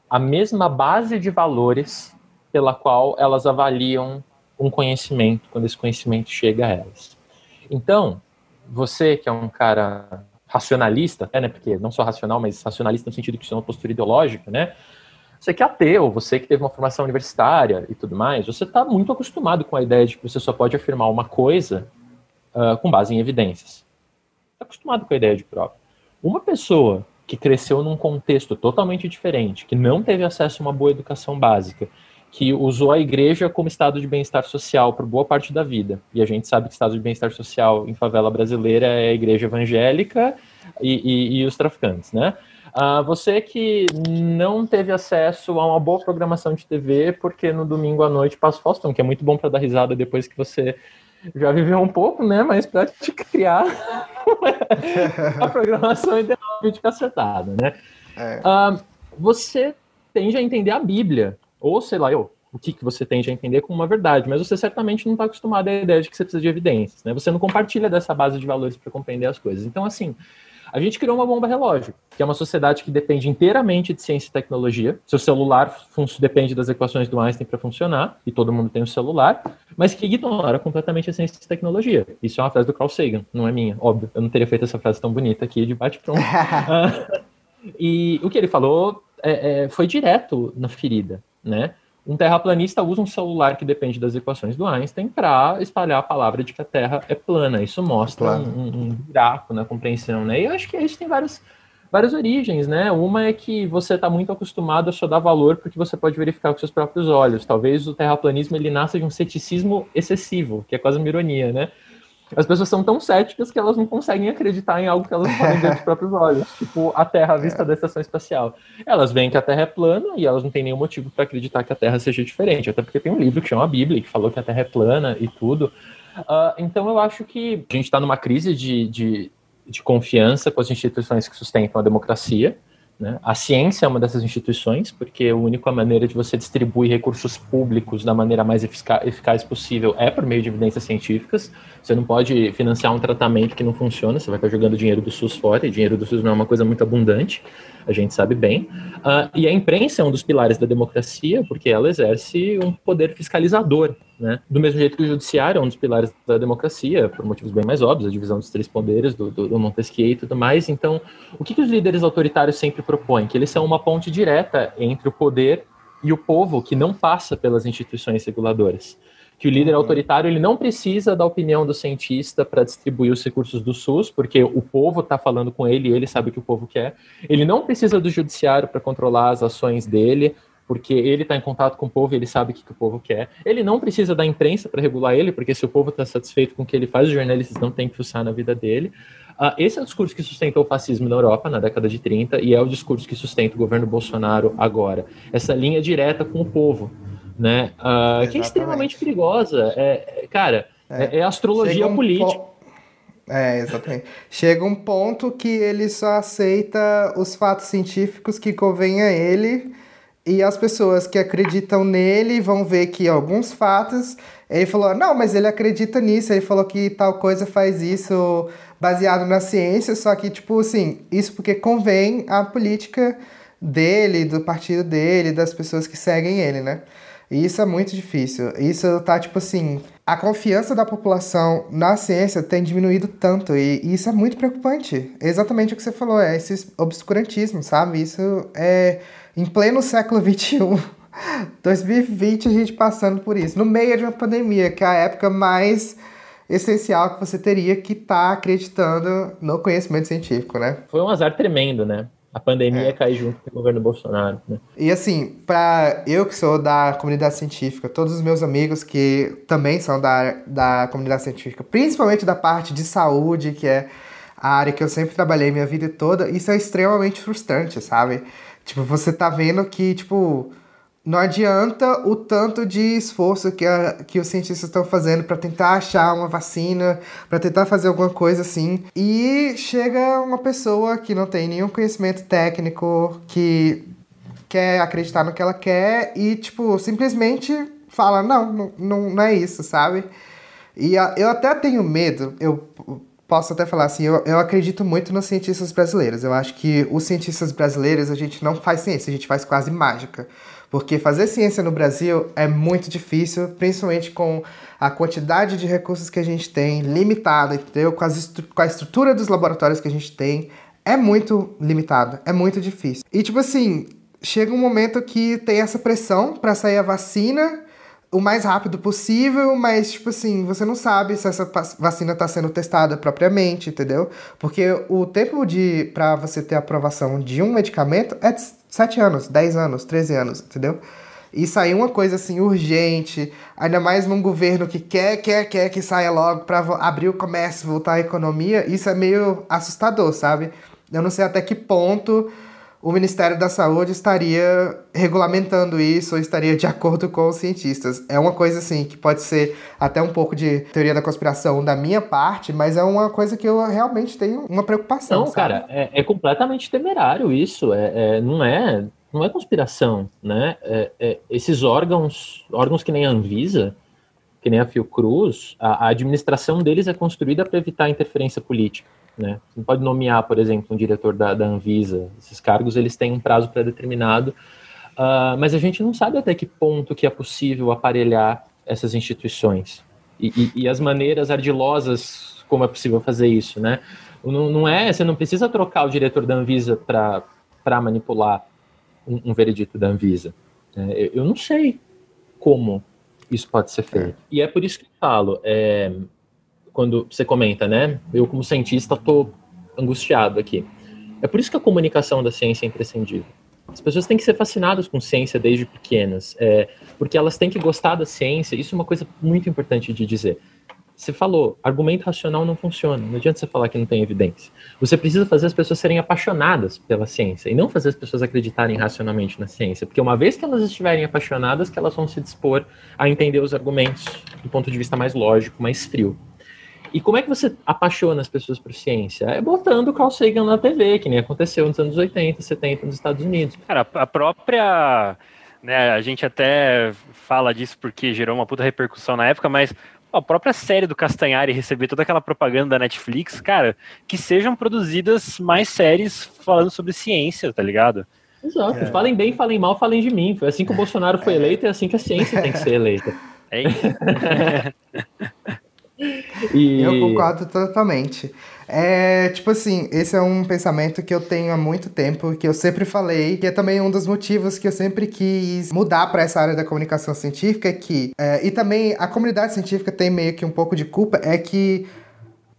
a mesma base de valores pela qual elas avaliam um conhecimento, quando esse conhecimento chega a elas. Então, você que é um cara racionalista, né, porque não só racional, mas racionalista no sentido que isso é uma postura ideológica, né? Você que é ateu, você que teve uma formação universitária e tudo mais, você está muito acostumado com a ideia de que você só pode afirmar uma coisa uh, com base em evidências. Está acostumado com a ideia de prova. Uma pessoa que cresceu num contexto totalmente diferente, que não teve acesso a uma boa educação básica, que usou a igreja como estado de bem-estar social por boa parte da vida. E a gente sabe que estado de bem-estar social em favela brasileira é a igreja evangélica e, e, e os traficantes, né? Uh, você que não teve acesso a uma boa programação de TV, porque no domingo à noite passa Faustão, que é muito bom para dar risada depois que você já viveu um pouco, né? Mas para te criar <laughs> a programação idealmente acertada, né? É. Uh, você tende a entender a Bíblia ou sei lá, eu, o que, que você tende a entender como uma verdade, mas você certamente não está acostumado à ideia de que você precisa de evidências, né? Você não compartilha dessa base de valores para compreender as coisas. Então, assim, a gente criou uma bomba relógio, que é uma sociedade que depende inteiramente de ciência e tecnologia. Seu celular depende das equações do Einstein para funcionar, e todo mundo tem um celular, mas que ignora completamente a ciência e tecnologia. Isso é uma frase do Carl Sagan, não é minha, óbvio. Eu não teria feito essa frase tão bonita aqui de bate-pronto. uh, <laughs> e o que ele falou é, é, foi direto na ferida né? Um terraplanista usa um celular que depende das equações do Einstein para espalhar a palavra de que a Terra é plana. Isso mostra um, um, buraco na compreensão, né? E eu acho que isso tem várias, várias origens, né? Uma é que você está muito acostumado a só dar valor porque você pode verificar com seus próprios olhos. Talvez o terraplanismo ele nasça de um ceticismo excessivo, que é quase uma ironia, né? As pessoas são tão céticas que elas não conseguem acreditar em algo que elas não podem ver <laughs> dos próprios olhos, tipo a Terra à vista é. da estação espacial. Elas veem que a Terra é plana e elas não têm nenhum motivo para acreditar que a Terra seja diferente, até porque tem um livro que chama a Bíblia, que falou que a Terra é plana e tudo. Uh, então eu acho que a gente está numa crise de, de, de confiança com as instituições que sustentam a democracia. Né? A ciência é uma dessas instituições, porque a única maneira de você distribuir recursos públicos da maneira mais eficaz possível é por meio de evidências científicas. Você não pode financiar um tratamento que não funciona, você vai estar jogando dinheiro do SUS fora, e dinheiro do SUS não é uma coisa muito abundante, a gente sabe bem. Uh, e a imprensa é um dos pilares da democracia, porque ela exerce um poder fiscalizador né? Do mesmo jeito que o judiciário é um dos pilares da democracia, por motivos bem mais óbvios, a divisão dos três poderes, do, do, do Montesquieu e tudo mais. Então, o que, que os líderes autoritários sempre propõem? Que eles são uma ponte direta entre o poder e o povo que não passa pelas instituições reguladoras. Que o líder uhum. autoritário ele não precisa da opinião do cientista para distribuir os recursos do SUS, porque o povo está falando com ele e ele sabe o que o povo quer. Ele não precisa do judiciário para controlar as ações dele porque ele está em contato com o povo e ele sabe o que, que, o povo quer. Ele não precisa da imprensa para regular ele, porque se o povo está satisfeito com o que ele faz, os jornalistas não têm que fuçar na vida dele. Uh, esse é o discurso que sustentou o fascismo na Europa na década de 30 e é o discurso que sustenta o governo Bolsonaro agora. Essa linha direta com o povo, né? Uh, que é extremamente perigosa. É, cara, é, é astrologia um política. Po... É, exatamente. Chega um ponto que ele só aceita os fatos científicos que convém a ele e as pessoas que acreditam nele vão ver que alguns fatos. Ele falou: não, mas ele acredita nisso. Ele falou que tal coisa faz isso baseado na ciência. Só que, tipo assim, isso porque convém à política dele, do partido dele, das pessoas que seguem ele, né? E isso é muito difícil. Isso tá, tipo assim, a confiança da população na ciência tem diminuído tanto. E, isso é muito preocupante. Exatamente o que você falou, é esse obscurantismo, sabe? Isso é em pleno século <laughs> XXI. 2020 a gente passando por isso, no meio de uma pandemia, que é a época mais essencial que você teria que estar tá acreditando no conhecimento científico, né? Foi um azar tremendo, né? A pandemia é. cair junto com o governo Bolsonaro. Né? E assim, para eu que sou da comunidade científica, todos os meus amigos que também são da, da comunidade científica, principalmente da parte de saúde, que é a área que eu sempre trabalhei minha vida toda, isso é extremamente frustrante, sabe? Tipo, você tá vendo que, tipo, não adianta o tanto de esforço que, a, que os cientistas estão fazendo para tentar achar uma vacina, para tentar fazer alguma coisa assim. E chega uma pessoa que não tem nenhum conhecimento técnico, que quer acreditar no que ela quer e, tipo, simplesmente fala: não, não, não é isso, sabe? E a, eu até tenho medo, eu posso até falar assim, eu, eu acredito muito nos cientistas brasileiros. Eu acho que os cientistas brasileiros, a gente não faz ciência, a gente faz quase mágica. Porque fazer ciência no Brasil é muito difícil, principalmente com a quantidade de recursos que a gente tem, limitada, entendeu? Com, com a estrutura dos laboratórios que a gente tem, é muito limitado, é muito difícil. E tipo assim, chega um momento que tem essa pressão para sair a vacina o mais rápido possível, mas, tipo assim, você não sabe se essa vacina está sendo testada propriamente, entendeu? Porque o tempo de para você ter aprovação de um medicamento é 7 anos, 10 anos, 13 anos, entendeu? E sair uma coisa assim urgente, ainda mais num governo que quer, quer, quer que saia logo para abrir o comércio, voltar à economia, isso é meio assustador, sabe? Eu não sei até que ponto o Ministério da Saúde estaria regulamentando isso ou estaria de acordo com os cientistas. É uma coisa assim que pode ser até um pouco de teoria da conspiração da minha parte, mas é uma coisa que eu realmente tenho uma preocupação. Não, sabe? cara, é, é, completamente temerário isso. É, é, não é não é conspiração, né? É, é, esses órgãos, órgãos que nem a Anvisa, que nem a Fiocruz, a, a administração deles é construída para evitar interferência política. Né? Você não pode nomear, por exemplo, um diretor da, da Anvisa. Esses cargos eles têm um prazo pré-determinado, uh, mas a gente não sabe até que ponto que é possível aparelhar essas instituições e, e, e as maneiras ardilosas como é possível fazer isso, né? Não, não é, você não precisa trocar o diretor da Anvisa para manipular um, um, veredito da Anvisa. É, eu, não sei como isso pode ser feito. É. E é por isso que eu falo, é, quando você comenta, né? Eu, como cientista, estou angustiado aqui. É por isso que a comunicação da ciência é imprescindível. As pessoas têm que ser fascinadas com ciência desde pequenas, é, porque elas têm que gostar da ciência. Isso é uma coisa muito importante de dizer. Você falou, argumento racional não funciona. Não adianta você falar que não tem evidência. Você precisa fazer as pessoas serem apaixonadas pela ciência e não fazer as pessoas acreditarem racionalmente na ciência, porque uma vez que elas estiverem apaixonadas, que elas vão se dispor a entender os argumentos do ponto de vista mais lógico, mais frio. E como é que você apaixona as pessoas por ciência? É botando o Carl Sagan na TV, que nem aconteceu nos anos 80, 70 nos Estados Unidos. Cara, a própria. Né, a gente até fala disso porque gerou uma puta repercussão na época, mas a própria série do Castanhari receber toda aquela propaganda da Netflix, cara, que sejam produzidas mais séries falando sobre ciência, tá ligado? Exato. É. Falem bem, falem mal, falem de mim. Foi assim que o Bolsonaro foi eleito e é assim que a ciência tem que ser eleita. É isso. <laughs> E... <laughs> Eu concordo totalmente. É, tipo assim, esse é um pensamento que eu tenho há muito tempo, que eu sempre falei, que é também um dos motivos que eu sempre quis mudar para essa área da comunicação científica, que, é, e também a comunidade científica tem meio que um pouco de culpa, é que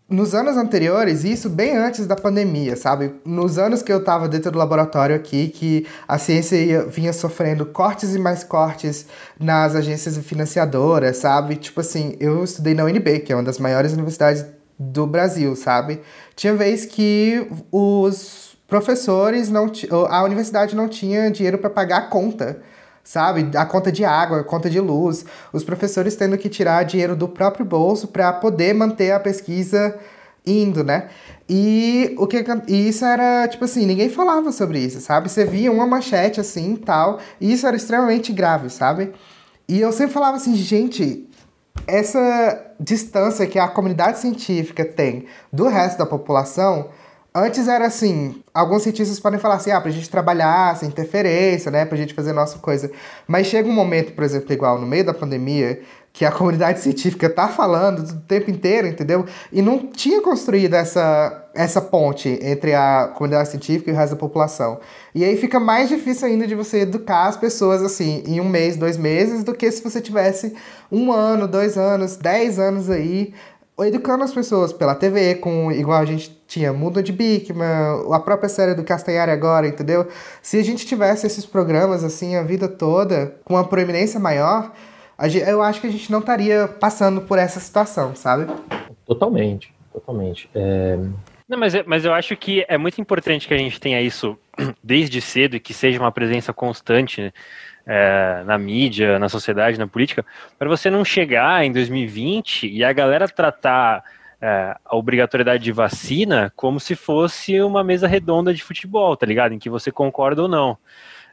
nos anos anteriores, isso bem antes da pandemia, sabe? Nos anos que eu estava dentro do laboratório aqui, que a ciência ia, vinha sofrendo cortes e mais cortes nas agências financiadoras, sabe? Tipo assim, eu estudei na UNB, que é uma das maiores universidades do Brasil, sabe? Tinha vez que os professores não a universidade não tinha dinheiro para pagar a conta sabe? A conta de água, a conta de luz, os professores tendo que tirar dinheiro do próprio bolso para poder manter a pesquisa indo, né? E o que e isso era tipo assim, ninguém falava sobre isso, sabe? Você via uma manchete assim, tal, e isso era extremamente grave, sabe? E eu sempre falava assim, gente, essa distância que a comunidade científica tem do resto da população, Antes era assim, alguns cientistas podem falar assim, ah, pra gente trabalhar sem interferência, né, pra gente fazer nossa coisa. Mas chega um momento, por exemplo, igual no meio da pandemia, que a <laughs> comunidade científica tá falando o tempo inteiro, entendeu? E não tinha construído essa, essa ponte entre a comunidade científica e o resto da população. E aí fica mais difícil ainda de você educar as pessoas, assim, em um mês, dois meses, do que se você tivesse um ano, dois anos, dez anos aí, educando as pessoas pela TV, com igual a gente tinha Muda de Bikman, a própria série do Castanhari agora, entendeu? Se a gente tivesse esses programas assim a vida toda, com uma proeminência maior, gente, eu acho que a gente não estaria passando por essa situação, sabe? Totalmente, totalmente. É... Não, mas, mas eu acho que é muito importante que a gente tenha isso <clears throat> desde cedo e que seja uma presença constante né? É, na mídia, na sociedade, na política, para você não chegar em 2020 e a galera tratar é, a obrigatoriedade de vacina como se fosse uma mesa redonda de futebol, tá ligado? Em que você concorda ou não.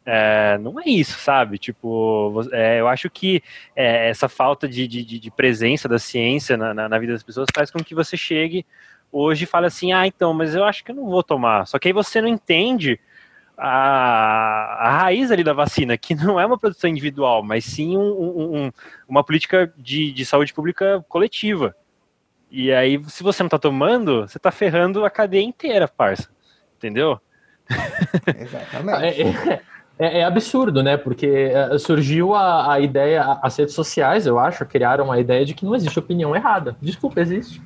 É, não é isso, sabe? Tipo, é, eu acho que é, essa falta de, de, de, presença da ciência na, na, na, vida das pessoas faz com que você chegue hoje e fale assim: ah, então, mas eu acho que eu não vou tomar. Só que aí você não entende a, a raiz ali da vacina, que não é uma produção individual, mas sim um, um, um, uma política de, de saúde pública coletiva. E aí, se você não tá tomando, você tá ferrando a cadeia inteira, parça. Entendeu? Exatamente. É, <laughs> é, é, é, absurdo, né? Porque é, surgiu a, a ideia, as redes sociais, eu acho, criaram a ideia de que não existe opinião errada. Desculpa, existe.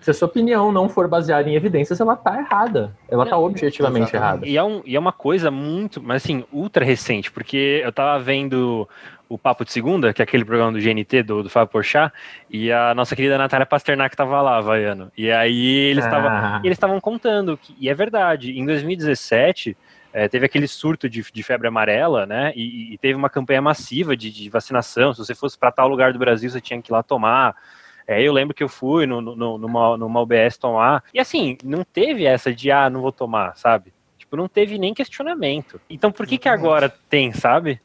Se a sua opinião não for baseada em evidências, ela tá errada. Ela tá objetivamente errada. E é, um, e é uma coisa muito, mas assim, ultra recente, porque eu tava vendo o Papo de Segunda, que é aquele programa do GNT, do, do Fábio Porchat, e a nossa querida Natália Pasternak estava lá, vaiano. E aí eles estavam ah. eles contando, que, e é verdade, em 2017 é, teve aquele surto de, de febre amarela, né? E, e, teve uma campanha massiva de, de vacinação. Se você fosse para tal lugar do Brasil, você tinha que ir lá tomar. É, eu lembro que eu fui no, no, numa, numa UBS tomar. E assim, não teve essa de, ah, não vou tomar, sabe? Tipo, não teve nem questionamento. Então por que que agora tem, sabe?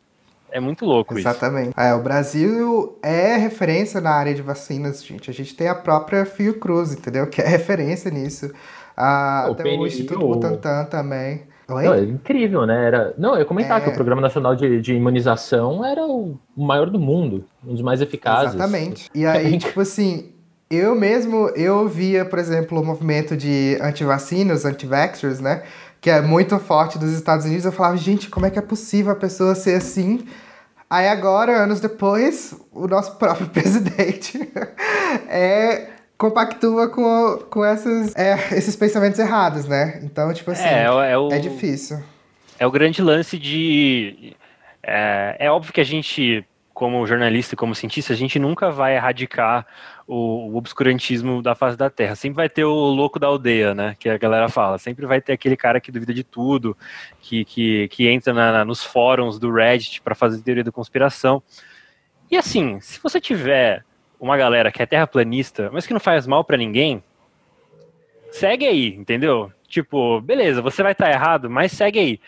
É muito louco Exatamente. isso. Exatamente. É, o Brasil é referência na área de vacinas, gente. A gente tem a própria Fiocruz, entendeu? Que é referência nisso. Ah, o até PNI, o Instituto Butantan também. Oi? Não, é incrível, né? Era... Não, eu ia comentar é... que o Programa Nacional de, de Imunização era o maior do mundo, um dos mais eficazes. Exatamente. E aí, tipo assim, eu mesmo, eu via, por exemplo, o movimento de antivacinas, anti-vaxxers, né? Que é muito forte dos Estados Unidos. Eu falava, gente, como é que é possível a pessoa ser assim? Aí agora, anos depois, o nosso <laughs> próprio presidente <laughs> é compactua com, com essas, é, esses pensamentos errados, né? Então, tipo assim, é, é, o, é difícil. É o grande lance de. É, é óbvio que a gente, como jornalista e como cientista, a gente nunca vai erradicar o, o, obscurantismo da face da Terra. Sempre vai ter o louco da aldeia, né? Que a galera fala. Sempre vai ter aquele cara que duvida de tudo, que, que, que entra na, na, nos fóruns do Reddit para fazer teoria da conspiração. E assim, se você tiver uma galera que é terraplanista, mas que não faz mal para ninguém, segue aí, entendeu? Tipo, beleza, você vai estar tá errado, mas segue aí.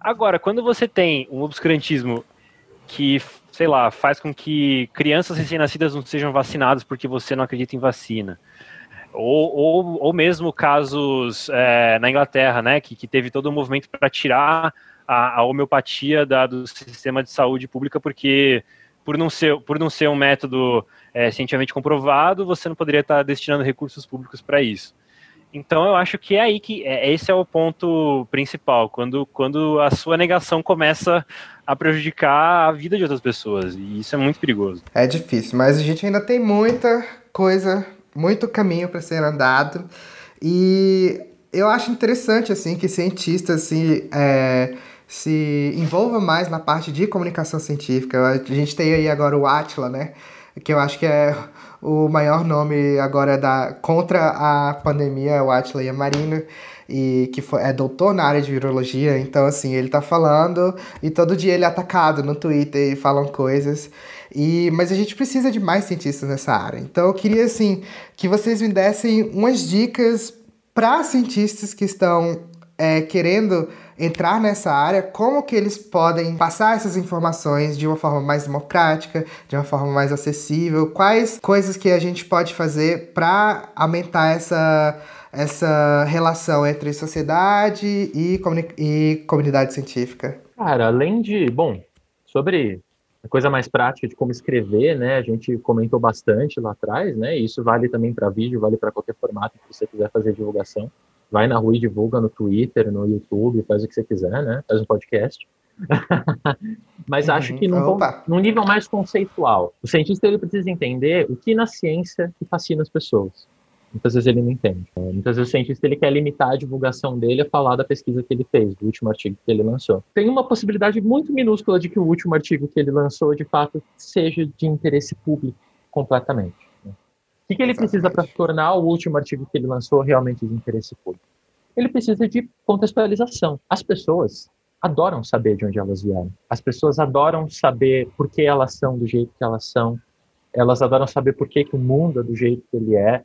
Agora, quando você tem um obscurantismo que, sei lá, faz com que crianças recém-nascidas não sejam vacinadas porque você não acredita em vacina, ou, ou, ou mesmo casos é, na Inglaterra, né, que, que teve todo um movimento para tirar a, a homeopatia da, do sistema de saúde pública porque por não ser, por não ser um método é, cientificamente comprovado, você não poderia estar destinando recursos públicos para isso. Então eu acho que é aí que é, esse é o ponto principal, quando, quando a sua negação começa a prejudicar a vida de outras pessoas, e isso é muito perigoso. É difícil, mas a gente ainda tem muita coisa muito caminho para ser andado. E eu acho interessante, assim, que cientistas, assim, é, se envolvam mais na parte de comunicação científica. A gente tem aí agora o Atila, né? Que eu acho que é o maior nome agora da contra a pandemia, o Atila Yamarino e que foi, é doutor na área de virologia, então assim, ele tá falando e todo dia ele é atacado no Twitter e falam coisas. E, mas a gente precisa de mais cientistas nessa área. Então eu queria assim que vocês me dessem umas dicas para cientistas que estão é, querendo entrar nessa área, como que eles podem passar essas informações de uma forma mais democrática, de uma forma mais acessível, quais coisas que a gente pode fazer para aumentar essa essa relação entre sociedade e, comuni e comunidade científica? Cara, além de, bom, sobre a coisa mais prática de como escrever, né? A gente comentou bastante lá atrás, né? E isso vale também para vídeo, vale para qualquer formato que você quiser fazer divulgação. Vai na rua e divulga no Twitter, no YouTube, faz o que você quiser, né? Faz um podcast. <laughs> Mas uhum. acho que num, num, nível mais conceitual, o cientista ele precisa entender o que na ciência que fascina as pessoas. Muitas vezes ele não entende. Né? Muitas vezes o cientista ele quer limitar a divulgação dele a falar da pesquisa que ele fez, do último artigo que ele lançou. Tem uma possibilidade muito minúscula de que o último artigo que ele lançou, de fato, seja de interesse público completamente. O que, que ele precisa para tornar o último artigo que ele lançou realmente de interesse público? Ele precisa de contextualização. As pessoas adoram saber de onde elas vieram. As pessoas adoram saber por que elas são do jeito que elas são. Elas adoram saber por que, que o mundo é do jeito que ele é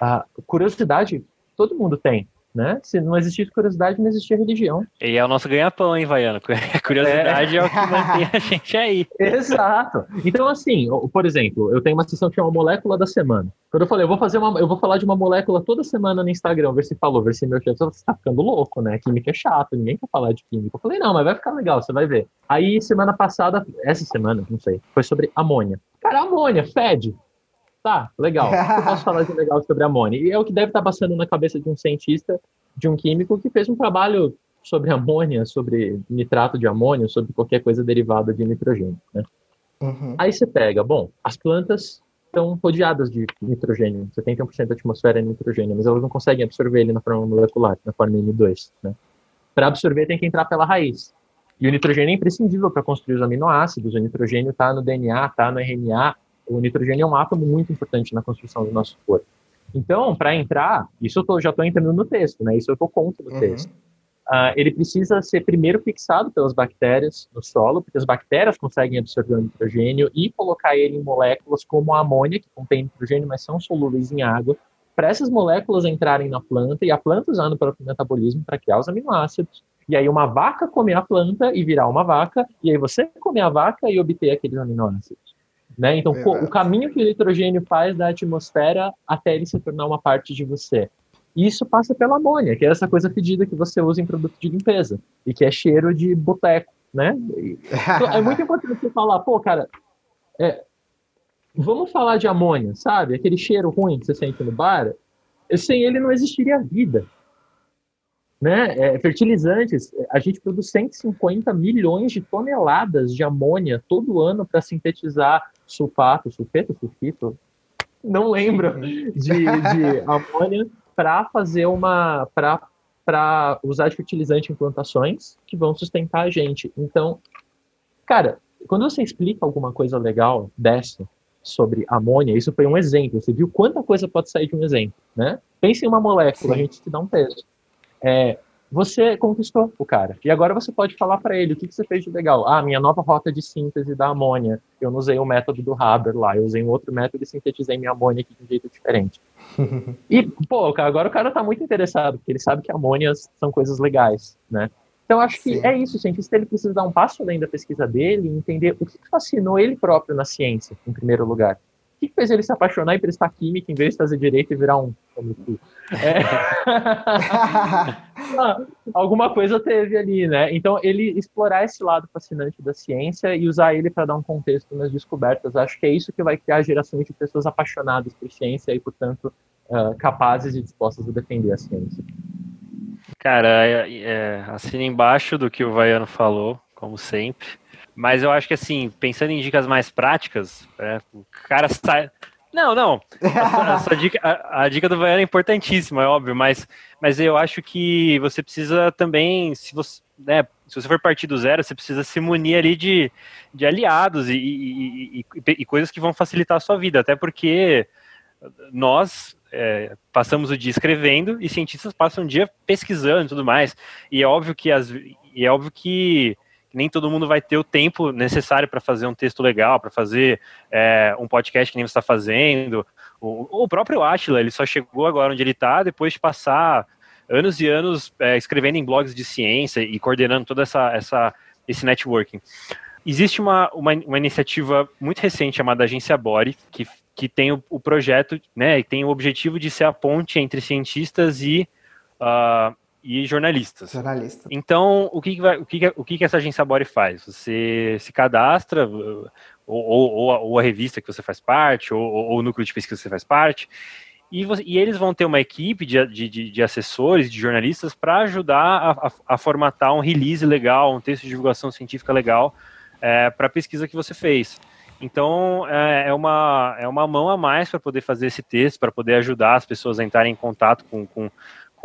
a curiosidade todo mundo tem, né? Se não existisse curiosidade, não existia religião. E é o nosso ganha-pão, hein, Vaiano? <laughs> A curiosidade é. é. o que mantém a gente aí. <laughs> Exato. Então, assim, por exemplo, eu tenho uma sessão que chama Molécula da Semana. Quando eu falei, eu vou fazer uma, eu vou falar de uma molécula toda semana no Instagram, ver se falou, ver se meu chefe você tá ficando louco, né? Química é chato, ninguém quer falar de química. Eu falei, não, mas vai ficar legal, você vai ver. Aí, semana passada, essa semana, não sei, foi sobre amônia. Cara, amônia, fede. Tá, legal. <laughs> eu posso falar de legal sobre amônia? E é o que deve estar passando na cabeça de um cientista, de um químico que fez um trabalho sobre amônia, sobre nitrato de amônia, sobre qualquer coisa derivada de nitrogênio. Né? Uhum. Aí você pega, bom, as plantas estão rodeadas de nitrogênio, 71% da atmosfera é nitrogênio, mas elas não conseguem absorver ele na forma molecular, na forma N2. Né? Para absorver tem que entrar pela raiz. E o nitrogênio é imprescindível para construir os aminoácidos, o nitrogênio está no DNA, está no RNA, o nitrogênio é um átomo muito importante na construção do nosso corpo. Então, para entrar, isso eu tô, já estou entrando no texto, né? Isso eu estou contra do uhum. texto. Uh, ele precisa ser primeiro fixado pelas bactérias no solo, porque as bactérias conseguem absorver o nitrogênio e colocar ele em moléculas como a amônia, que contém nitrogênio, mas são solúveis em água, para essas moléculas entrarem na planta e a planta usar no próprio metabolismo para criar os aminoácidos. E aí uma vaca comer a planta e virar uma vaca, e aí você comer a vaca e obter aqueles aminoácidos. Né? Então, pô, o caminho que o nitrogênio faz da atmosfera até ele se tornar uma parte de você. E isso passa pela amônia, que é essa coisa fedida que você usa em produto de limpeza e que é cheiro de boteco, né? <laughs> Então, é muito importante você falar, pô, cara, é, vamos falar de amônia, sabe? Aquele cheiro ruim que você sente no bar. Sem ele não existiria vida. Né? É, fertilizantes, a gente produz 150 milhões de toneladas de amônia todo ano para sintetizar sulfato, sulfeto, sulfito, não lembro, de, de <laughs> amônia para fazer uma. para usar de fertilizante em plantações que vão sustentar a gente. Então, cara, quando você explica alguma coisa legal dessa sobre amônia, isso foi um exemplo. Você viu quanta coisa pode sair de um exemplo, né? Pense em uma molécula, Sim. a gente te dá um peso. É, você conquistou o cara. E agora você pode falar para ele o que, que, você fez de legal. Ah, minha nova rota de síntese da amônia. Eu não usei o método do Haber lá, eu usei um outro método e sintetizei minha amônia aqui de um jeito diferente. <laughs> e, pô, agora o cara tá muito interessado, porque ele sabe que amônias são coisas legais, né? Então, acho que Sim. é isso, o cientista ele precisa dar um passo além da pesquisa dele e entender o que fascinou ele próprio na ciência, em primeiro lugar. O que fez ele se apaixonar e prestar química em vez de fazer direito e virar um. É... <laughs> Alguma coisa teve ali, né? Então, ele explorar esse lado fascinante da ciência e usar ele para dar um contexto nas descobertas, acho que é isso que vai criar gerações de pessoas apaixonadas por ciência e, portanto, uh, capazes e dispostas a defender a ciência. Cara, é, é, assina embaixo do que o Vaiano falou, como sempre. Mas eu acho que, assim, pensando em dicas mais práticas, é, o cara sai. Não, não. Essa, <laughs> dica, a, a, dica do Vaiano é importantíssima, é óbvio, mas, mas eu acho que você precisa também, se você, né, se você for partir do zero, você precisa se munir ali de, de aliados e, e, e, e coisas que vão facilitar a sua vida, até porque nós é, passamos o dia escrevendo e cientistas passam o dia pesquisando e tudo mais. E é óbvio que as, e é óbvio que nem todo mundo vai ter o tempo necessário para fazer um texto legal, para fazer é, um podcast que nem você está fazendo. O, o, próprio Atila, ele só chegou agora onde ele está depois de passar anos e anos é, escrevendo em blogs de ciência e coordenando toda essa, essa esse networking. Existe uma, uma, uma iniciativa muito recente chamada Agência Bori, que, que tem o, o projeto, né, e tem o objetivo de ser a ponte entre cientistas e uh, e jornalistas. Jornalista. Então, o que, que vai, o que, que, o que, que essa agência Bore faz? Você se cadastra, ou, ou, ou, a revista que você faz parte, ou, ou o núcleo de pesquisa que você faz parte, e, você, e eles vão ter uma equipe de, de, de assessores, de jornalistas, para ajudar a, a, a, formatar um release legal, um texto de divulgação científica legal é, para a pesquisa que você fez. Então, é, é, uma, é uma mão a mais para poder fazer esse texto, para poder ajudar as pessoas a entrarem em contato com, com,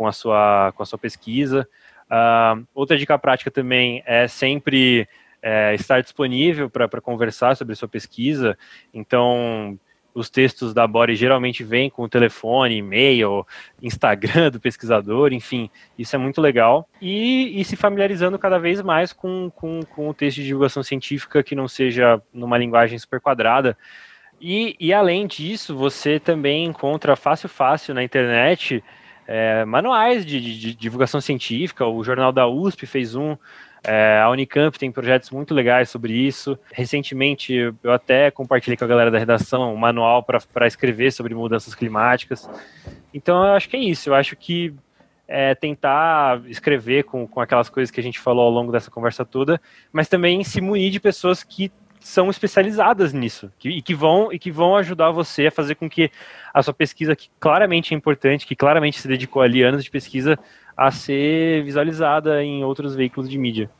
com a sua, com a sua pesquisa. Uh, outra dica prática também é sempre é, estar disponível para conversar sobre sua pesquisa. Então, os textos da Bore geralmente vêm com o telefone, e-mail, Instagram do pesquisador, enfim, isso é muito legal. E, e se familiarizando cada vez mais com, com, com o texto de divulgação científica que não seja numa linguagem super quadrada. E, e além disso, você também encontra fácil, fácil na internet é, manuais de, de, de, divulgação científica. O Jornal da USP fez um, é, a Unicamp tem projetos muito legais sobre isso. Recentemente, eu até compartilhei com a galera da redação um manual para escrever sobre mudanças climáticas. Então, eu acho que é isso. Eu acho que é, tentar escrever com, com aquelas coisas que a gente falou ao longo dessa conversa toda, mas também se munir de pessoas que são especializadas nisso que, e, que vão, e que vão ajudar você a fazer com que a sua pesquisa, que claramente é importante, que claramente se dedicou ali anos de pesquisa, a ser visualizada em outros veículos de mídia.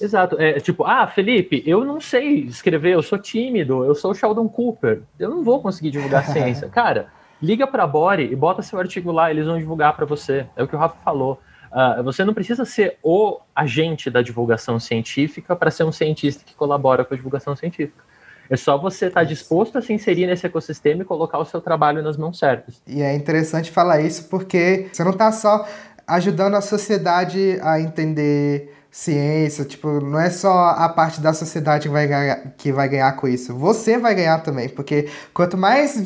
Exato. É tipo, ah, Felipe, eu não sei escrever, eu sou tímido, eu sou Sheldon Cooper, eu não vou conseguir divulgar ciência. <laughs> Cara, liga para a Bore e bota seu artigo lá, eles vão divulgar para você. É o que o Rafa falou. Uh, você não precisa ser o agente da divulgação científica para ser um cientista que colabora com a divulgação científica. É só você estar tá disposto a se inserir nesse ecossistema e colocar o seu trabalho nas mãos certas. E é interessante falar isso porque você não está só ajudando a sociedade a entender ciência, tipo, não é só a parte da sociedade que vai ganhar, que vai ganhar com isso. Você vai ganhar também, porque quanto mais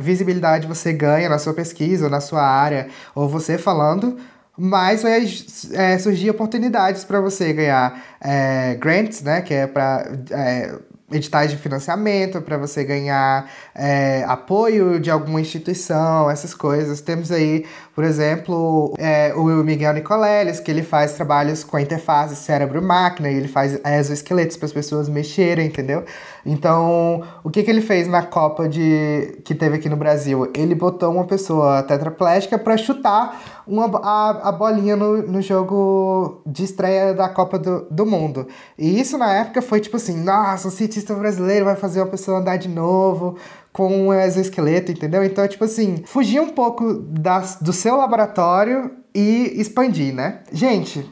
visibilidade você ganha na sua pesquisa, ou na sua área, ou você falando, mais vai é, surgir oportunidades para você ganhar é, grants, né, que é para é, editais de financiamento, para você ganhar é, apoio de alguma instituição, essas coisas. Temos aí, por exemplo, é, o Miguel Nicoleles, que ele faz trabalhos com a interface cérebro-máquina, e ele faz exoesqueletos para as pessoas mexerem, entendeu? Então, o que, que ele fez na Copa de que teve aqui no Brasil? Ele botou uma pessoa tetraplégica para chutar uma, a, a bolinha no, no jogo de estreia da Copa do, do Mundo. E isso na época foi tipo assim: nossa, o cientista brasileiro vai fazer uma pessoa andar de novo com um exoesqueleto, entendeu? Então, tipo assim, fugir um pouco das, do seu laboratório e expandir, né? Gente,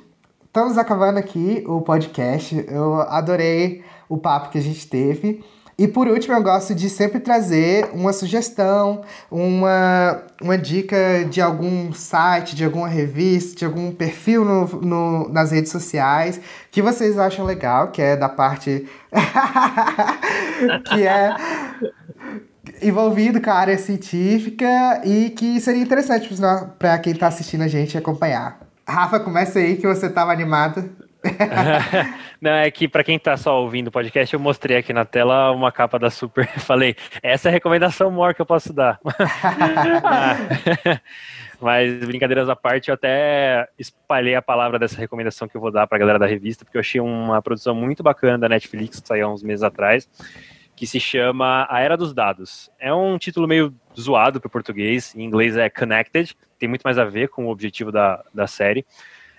estamos acabando aqui o podcast. Eu adorei o papo que a gente teve. E por último, eu gosto de sempre trazer uma sugestão, uma, uma dica de algum site, de alguma revista, de algum perfil no, no, nas redes sociais que vocês acham legal, que é da parte. <laughs> que é envolvido com a área científica e que seria interessante para quem está assistindo a gente acompanhar. Rafa, começa aí que você estava animado. <laughs> Não, é que para quem tá só ouvindo o podcast, eu mostrei aqui na tela uma capa da Super. <laughs> Falei, essa é a recomendação maior que eu posso dar. <laughs> Mas, brincadeiras à parte, eu até espalhei a palavra dessa recomendação que eu vou dar para a galera da revista, porque eu achei uma produção muito bacana da Netflix, que saiu há uns meses atrás, que se chama A Era dos Dados. É um título meio zoado para o português, em inglês é Connected, tem muito mais a ver com o objetivo da, da série.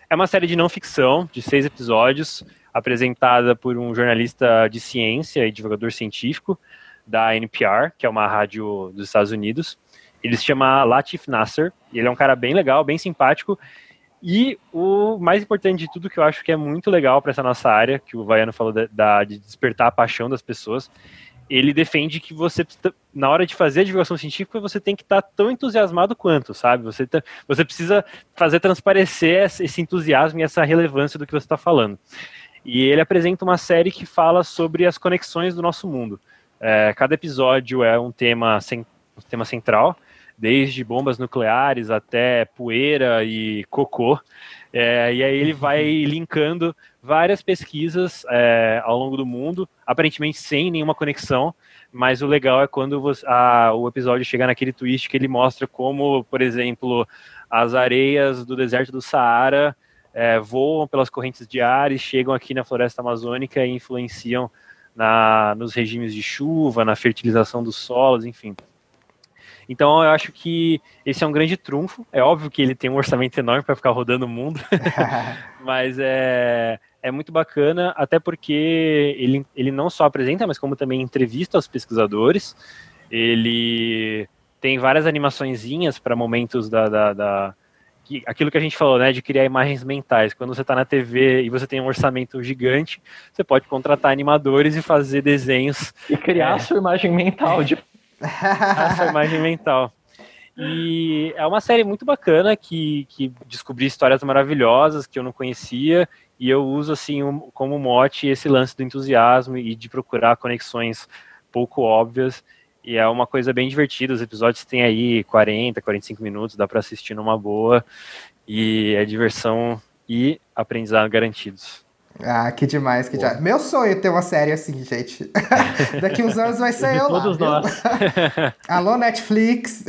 É uma série de não ficção, de seis episódios, apresentada por um jornalista de ciência e divulgador científico, da NPR, que é uma rádio dos Estados Unidos. Ele se chama Latif Nasser, e ele é um cara bem legal, bem simpático. E o mais importante de tudo que eu acho que é muito legal para essa nossa área, que o Vaiano falou da, de despertar a paixão das pessoas, ele defende que você, na hora de fazer a divulgação científica, você tem que estar tá tão entusiasmado quanto, sabe? Você, tá, você precisa fazer transparecer esse entusiasmo e essa relevância do que você está falando. E ele apresenta uma série que fala sobre as conexões do nosso mundo. É, cada episódio é um tema, um tema central, desde bombas nucleares até poeira e cocô. É, e aí ele vai linkando várias pesquisas é, ao longo do mundo, aparentemente sem nenhuma conexão, mas o legal é quando você, a, o episódio chega naquele twist que ele mostra como, por exemplo, as areias do deserto do Saara é, voam pelas correntes de ar e chegam aqui na floresta amazônica e influenciam na, nos regimes de chuva, na fertilização dos solos, enfim. Então eu acho que esse é um grande trunfo. É óbvio que ele tem um orçamento enorme para ficar rodando o mundo, <laughs> mas é, é muito bacana, até porque ele, ele não só apresenta, mas como também entrevista os pesquisadores. Ele tem várias animaçõezinhas para momentos da, da, da aquilo que a gente falou, né, de criar imagens mentais. Quando você está na TV e você tem um orçamento gigante, você pode contratar animadores e fazer desenhos. E criar é, a sua imagem mental de essa imagem mental. E é uma série muito bacana que, que descobri histórias maravilhosas que eu não conhecia e eu uso assim um, como mote esse lance do entusiasmo e de procurar conexões pouco óbvias. E é uma coisa bem divertida. Os episódios têm aí 40, 45 minutos, dá para assistir numa boa. E é diversão e aprendizado garantidos. Ah, que demais, que demais. Meu sonho é ter uma série assim, gente. <laughs> Daqui uns anos vai ser eu Todos lá. Todos nós. <laughs> Alô, Netflix.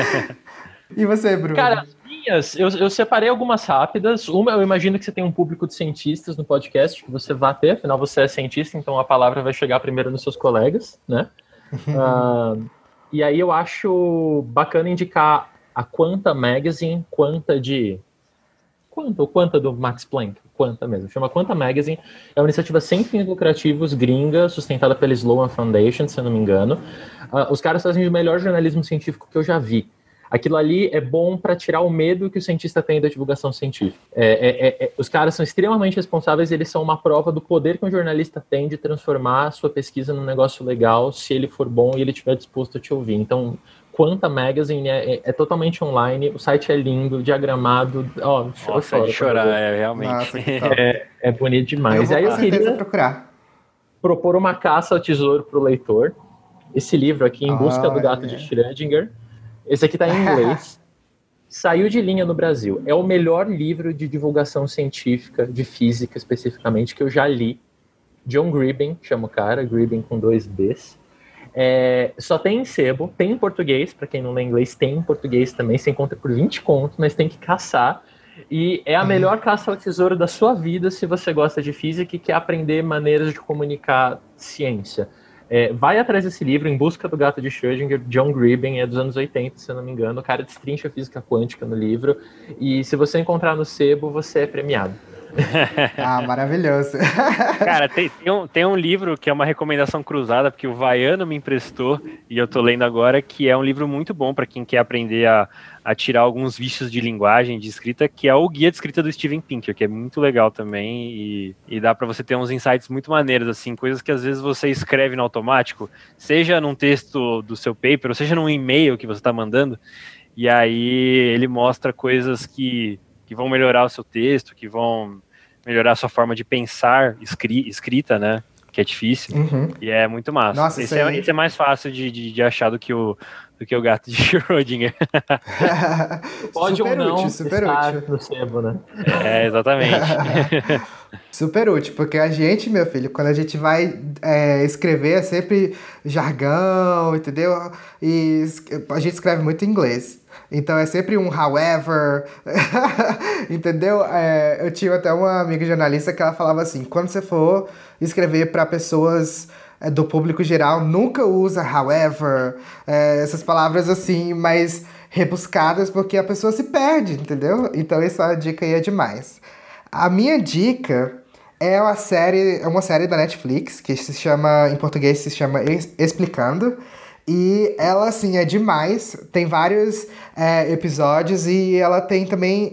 <laughs> e você, Bruno? Cara, minhas, eu, eu separei algumas rápidas. Uma, eu imagino que você tem um público de cientistas no podcast, que você vai ter, afinal você é cientista, então a palavra vai chegar primeiro nos seus colegas, né? uh, e aí eu acho bacana indicar a Quanta Magazine, Quanta de... Quanta, ou Quanta do Max Planck? Quanta mesmo, chama Quanta Magazine. É uma iniciativa sem fins lucrativos, gringa, sustentada pela Sloan Foundation, se eu não me engano. Uh, os caras fazem o melhor jornalismo científico que eu já vi. Aquilo ali é bom para tirar o medo que o cientista tem da divulgação científica. É, é, é, é, os caras são extremamente responsáveis, eles são uma prova do poder que um jornalista tem de transformar a sua pesquisa num negócio legal, se ele for bom e ele estiver disposto a te ouvir. Então, Quanta Magazine é, é, é, totalmente online, o site é lindo, diagramado, ó, oh, Nossa, choro, chorar, é realmente. Nossa, é, é, bonito demais. Eu Aí eu queria procurar. propor uma caça ao tesouro para o leitor. Esse livro aqui, Em Busca do Gato de Schrödinger. Esse aqui está em <laughs> inglês. Saiu de linha no Brasil. É o melhor livro de divulgação científica, de física especificamente, que eu já li. John Gribben, chama o cara, Gribben com dois Bs. É, só tem em sebo, tem em português, para quem não lê inglês, tem em português também, você encontra por 20 contos, mas tem que caçar. E é a uhum. melhor caça ao tesouro da sua vida se você gosta de física e quer aprender maneiras de comunicar ciência. É, vai atrás desse livro, Em Busca do Gato de Schrödinger, John Gribben, é dos anos 80, se eu não me engano. O cara destrincha física quântica no livro. E se você encontrar no sebo, você é premiado. <laughs> ah, maravilhoso. <laughs> Cara, tem, tem, um, tem um livro que é uma recomendação cruzada, porque o Vaiano me emprestou e eu tô lendo agora, que é um livro muito bom para quem quer aprender a, a tirar alguns vícios de linguagem, de escrita, que é o Guia de Escrita do Steven Pinker, que é muito legal também e, e dá para você ter uns insights muito maneiros, assim, coisas que às vezes você escreve no automático, seja num texto do seu paper, ou seja num e-mail que você está mandando, e aí ele mostra coisas que que vão melhorar o seu texto, que vão melhorar a sua forma de pensar escri escrita, né? Que é difícil. Uhum. E é muito massa. Nossa, esse, é, esse é mais fácil de, de, de, achar do que o, do que o gato de <laughs> Schrödinger. <laughs> Pode super ou não útil, super útil. no sebo, né? É, exatamente. <laughs> super útil, porque a gente, meu filho, quando a gente vai é, escrever é sempre jargão, entendeu? E a gente escreve muito em inglês. Então é sempre um however, <laughs> entendeu? É, eu tinha até uma amiga jornalista que ela falava assim: quando você for escrever para pessoas é, do público geral, nunca usa however, é, essas palavras assim, mais rebuscadas, porque a pessoa se perde, entendeu? Então essa dica aí é demais. A minha dica É uma série, é uma série da Netflix que se chama, em português se chama Explicando. E ela, assim, é demais. Tem vários é, episódios e ela tem também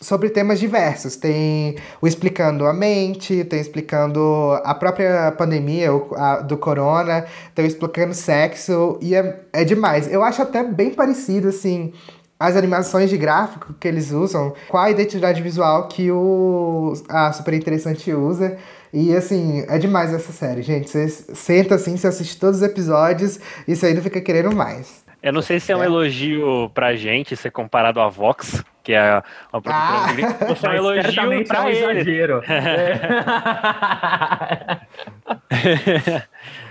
sobre temas diversos. Tem o explicando a mente, tem explicando a própria pandemia o, a, do corona, tem o explicando sexo, e é, é demais. Eu acho até bem parecido, assim, as animações de gráfico que eles usam com a identidade visual que o a Super Interessante usa. E assim, é demais essa série, gente. Você senta assim, você assiste todos os episódios e você ainda fica querendo mais. Eu não sei se é um elogio pra gente ser comparado a Vox, que é uma produtora ah. ou se é um elogio pra é um ele. exagero. <laughs>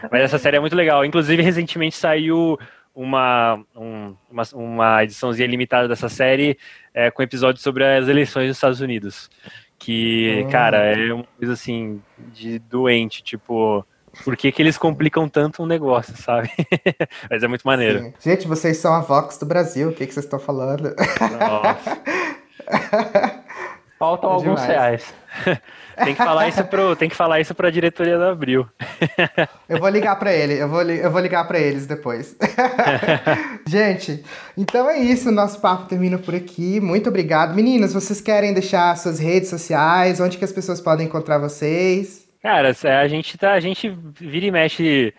Mas essa série é muito legal. Inclusive, recentemente saiu uma, um, uma, uma ediçãozinha limitada dessa série é, com episódios sobre as eleições dos Estados Unidos. Que, oh. cara, é uma coisa assim de doente, tipo. Por que, que eles complicam tanto um negócio, sabe? <laughs> Mas é muito maneiro. Sim. Gente, vocês são a Vox do Brasil, o que, que vocês estão falando? Nossa. <laughs> Faltam é alguns reais. <laughs> tem que falar isso pro, tem que falar isso para a diretoria da Abril. <laughs> eu vou ligar para ele, eu vou, eu vou ligar para eles depois. <laughs> Gente, então é isso, nosso papo termina por aqui. Muito obrigado. Meninas, vocês querem deixar suas redes sociais, onde que as pessoas podem encontrar vocês? Cara, a gente tá, a gente vira e mexe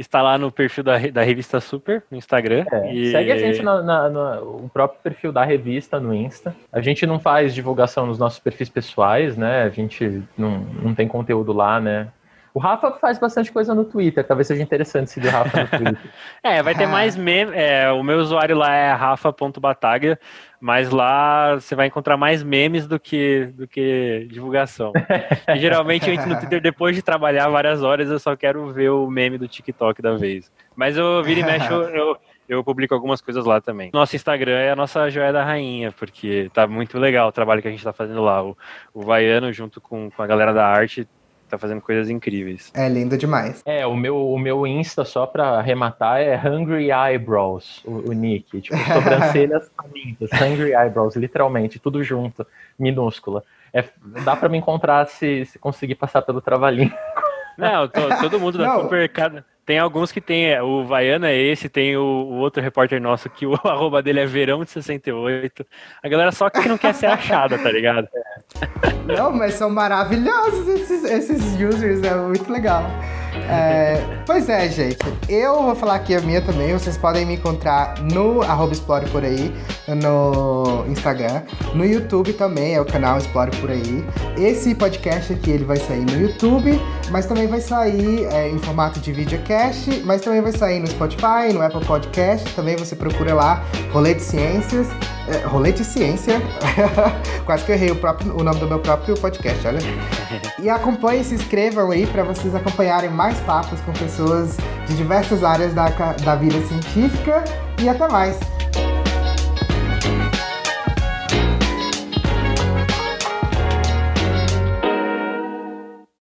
está lá no perfil da, da revista Super, no Instagram. É, e... Segue a gente no, no, próprio perfil da revista no Insta. A gente não faz divulgação nos nossos perfis pessoais, né? A gente não, não tem conteúdo lá, né? O Rafa faz bastante coisa no Twitter, talvez seja interessante seguir o Rafa no <laughs> Twitter. é, vai ter mais meme. É, o meu usuário lá é rafa.bataga, mas lá você vai encontrar mais memes do que, do que divulgação. e, geralmente entro no Twitter depois de trabalhar várias horas, eu só quero ver o meme do TikTok da vez. Mas eu vira e mexe, eu, eu, eu publico algumas coisas lá também. Nosso Instagram é a nossa joia da rainha, porque tá muito legal o trabalho que a gente tá fazendo lá. O, o Vaiano, junto com, com a galera da arte, tá fazendo coisas incríveis. É lindo demais. É, o meu, o meu Insta, só pra arrematar, é Hungry Eyebrows, o, o nick. Tipo, <laughs> sobrancelhas famintas, Hungry Eyebrows, literalmente, tudo junto, minúscula. É, dá pra me encontrar se, se conseguir passar pelo trabalhinho. Não, todo mundo da Super, cada, tem alguns que tem, é, o Vaiana é esse, tem o, o, outro repórter nosso que o <laughs> arroba dele é verão de 68. A galera só que não quer ser achada, tá ligado? <laughs> Não, mas são maravilhosos esses, esses users, é muito legal. É, pois é, gente. Eu vou falar aqui a minha também. Vocês podem me encontrar no arroba Explore Por Aí, no Instagram. No YouTube também, é o canal Explore Por Aí. Esse podcast aqui, ele vai sair no YouTube, mas também vai sair é, em formato de videocast, mas também vai sair no Spotify, no Apple Podcast. Também você procura lá, Rolê de Ciências. É, rolê de Ciência. <laughs> Quase que eu errei o, próprio, o nome do meu próprio podcast, olha. E acompanhem, se inscrevam aí para vocês acompanharem mais papos com pessoas de diversas áreas da, da vida científica. E até mais!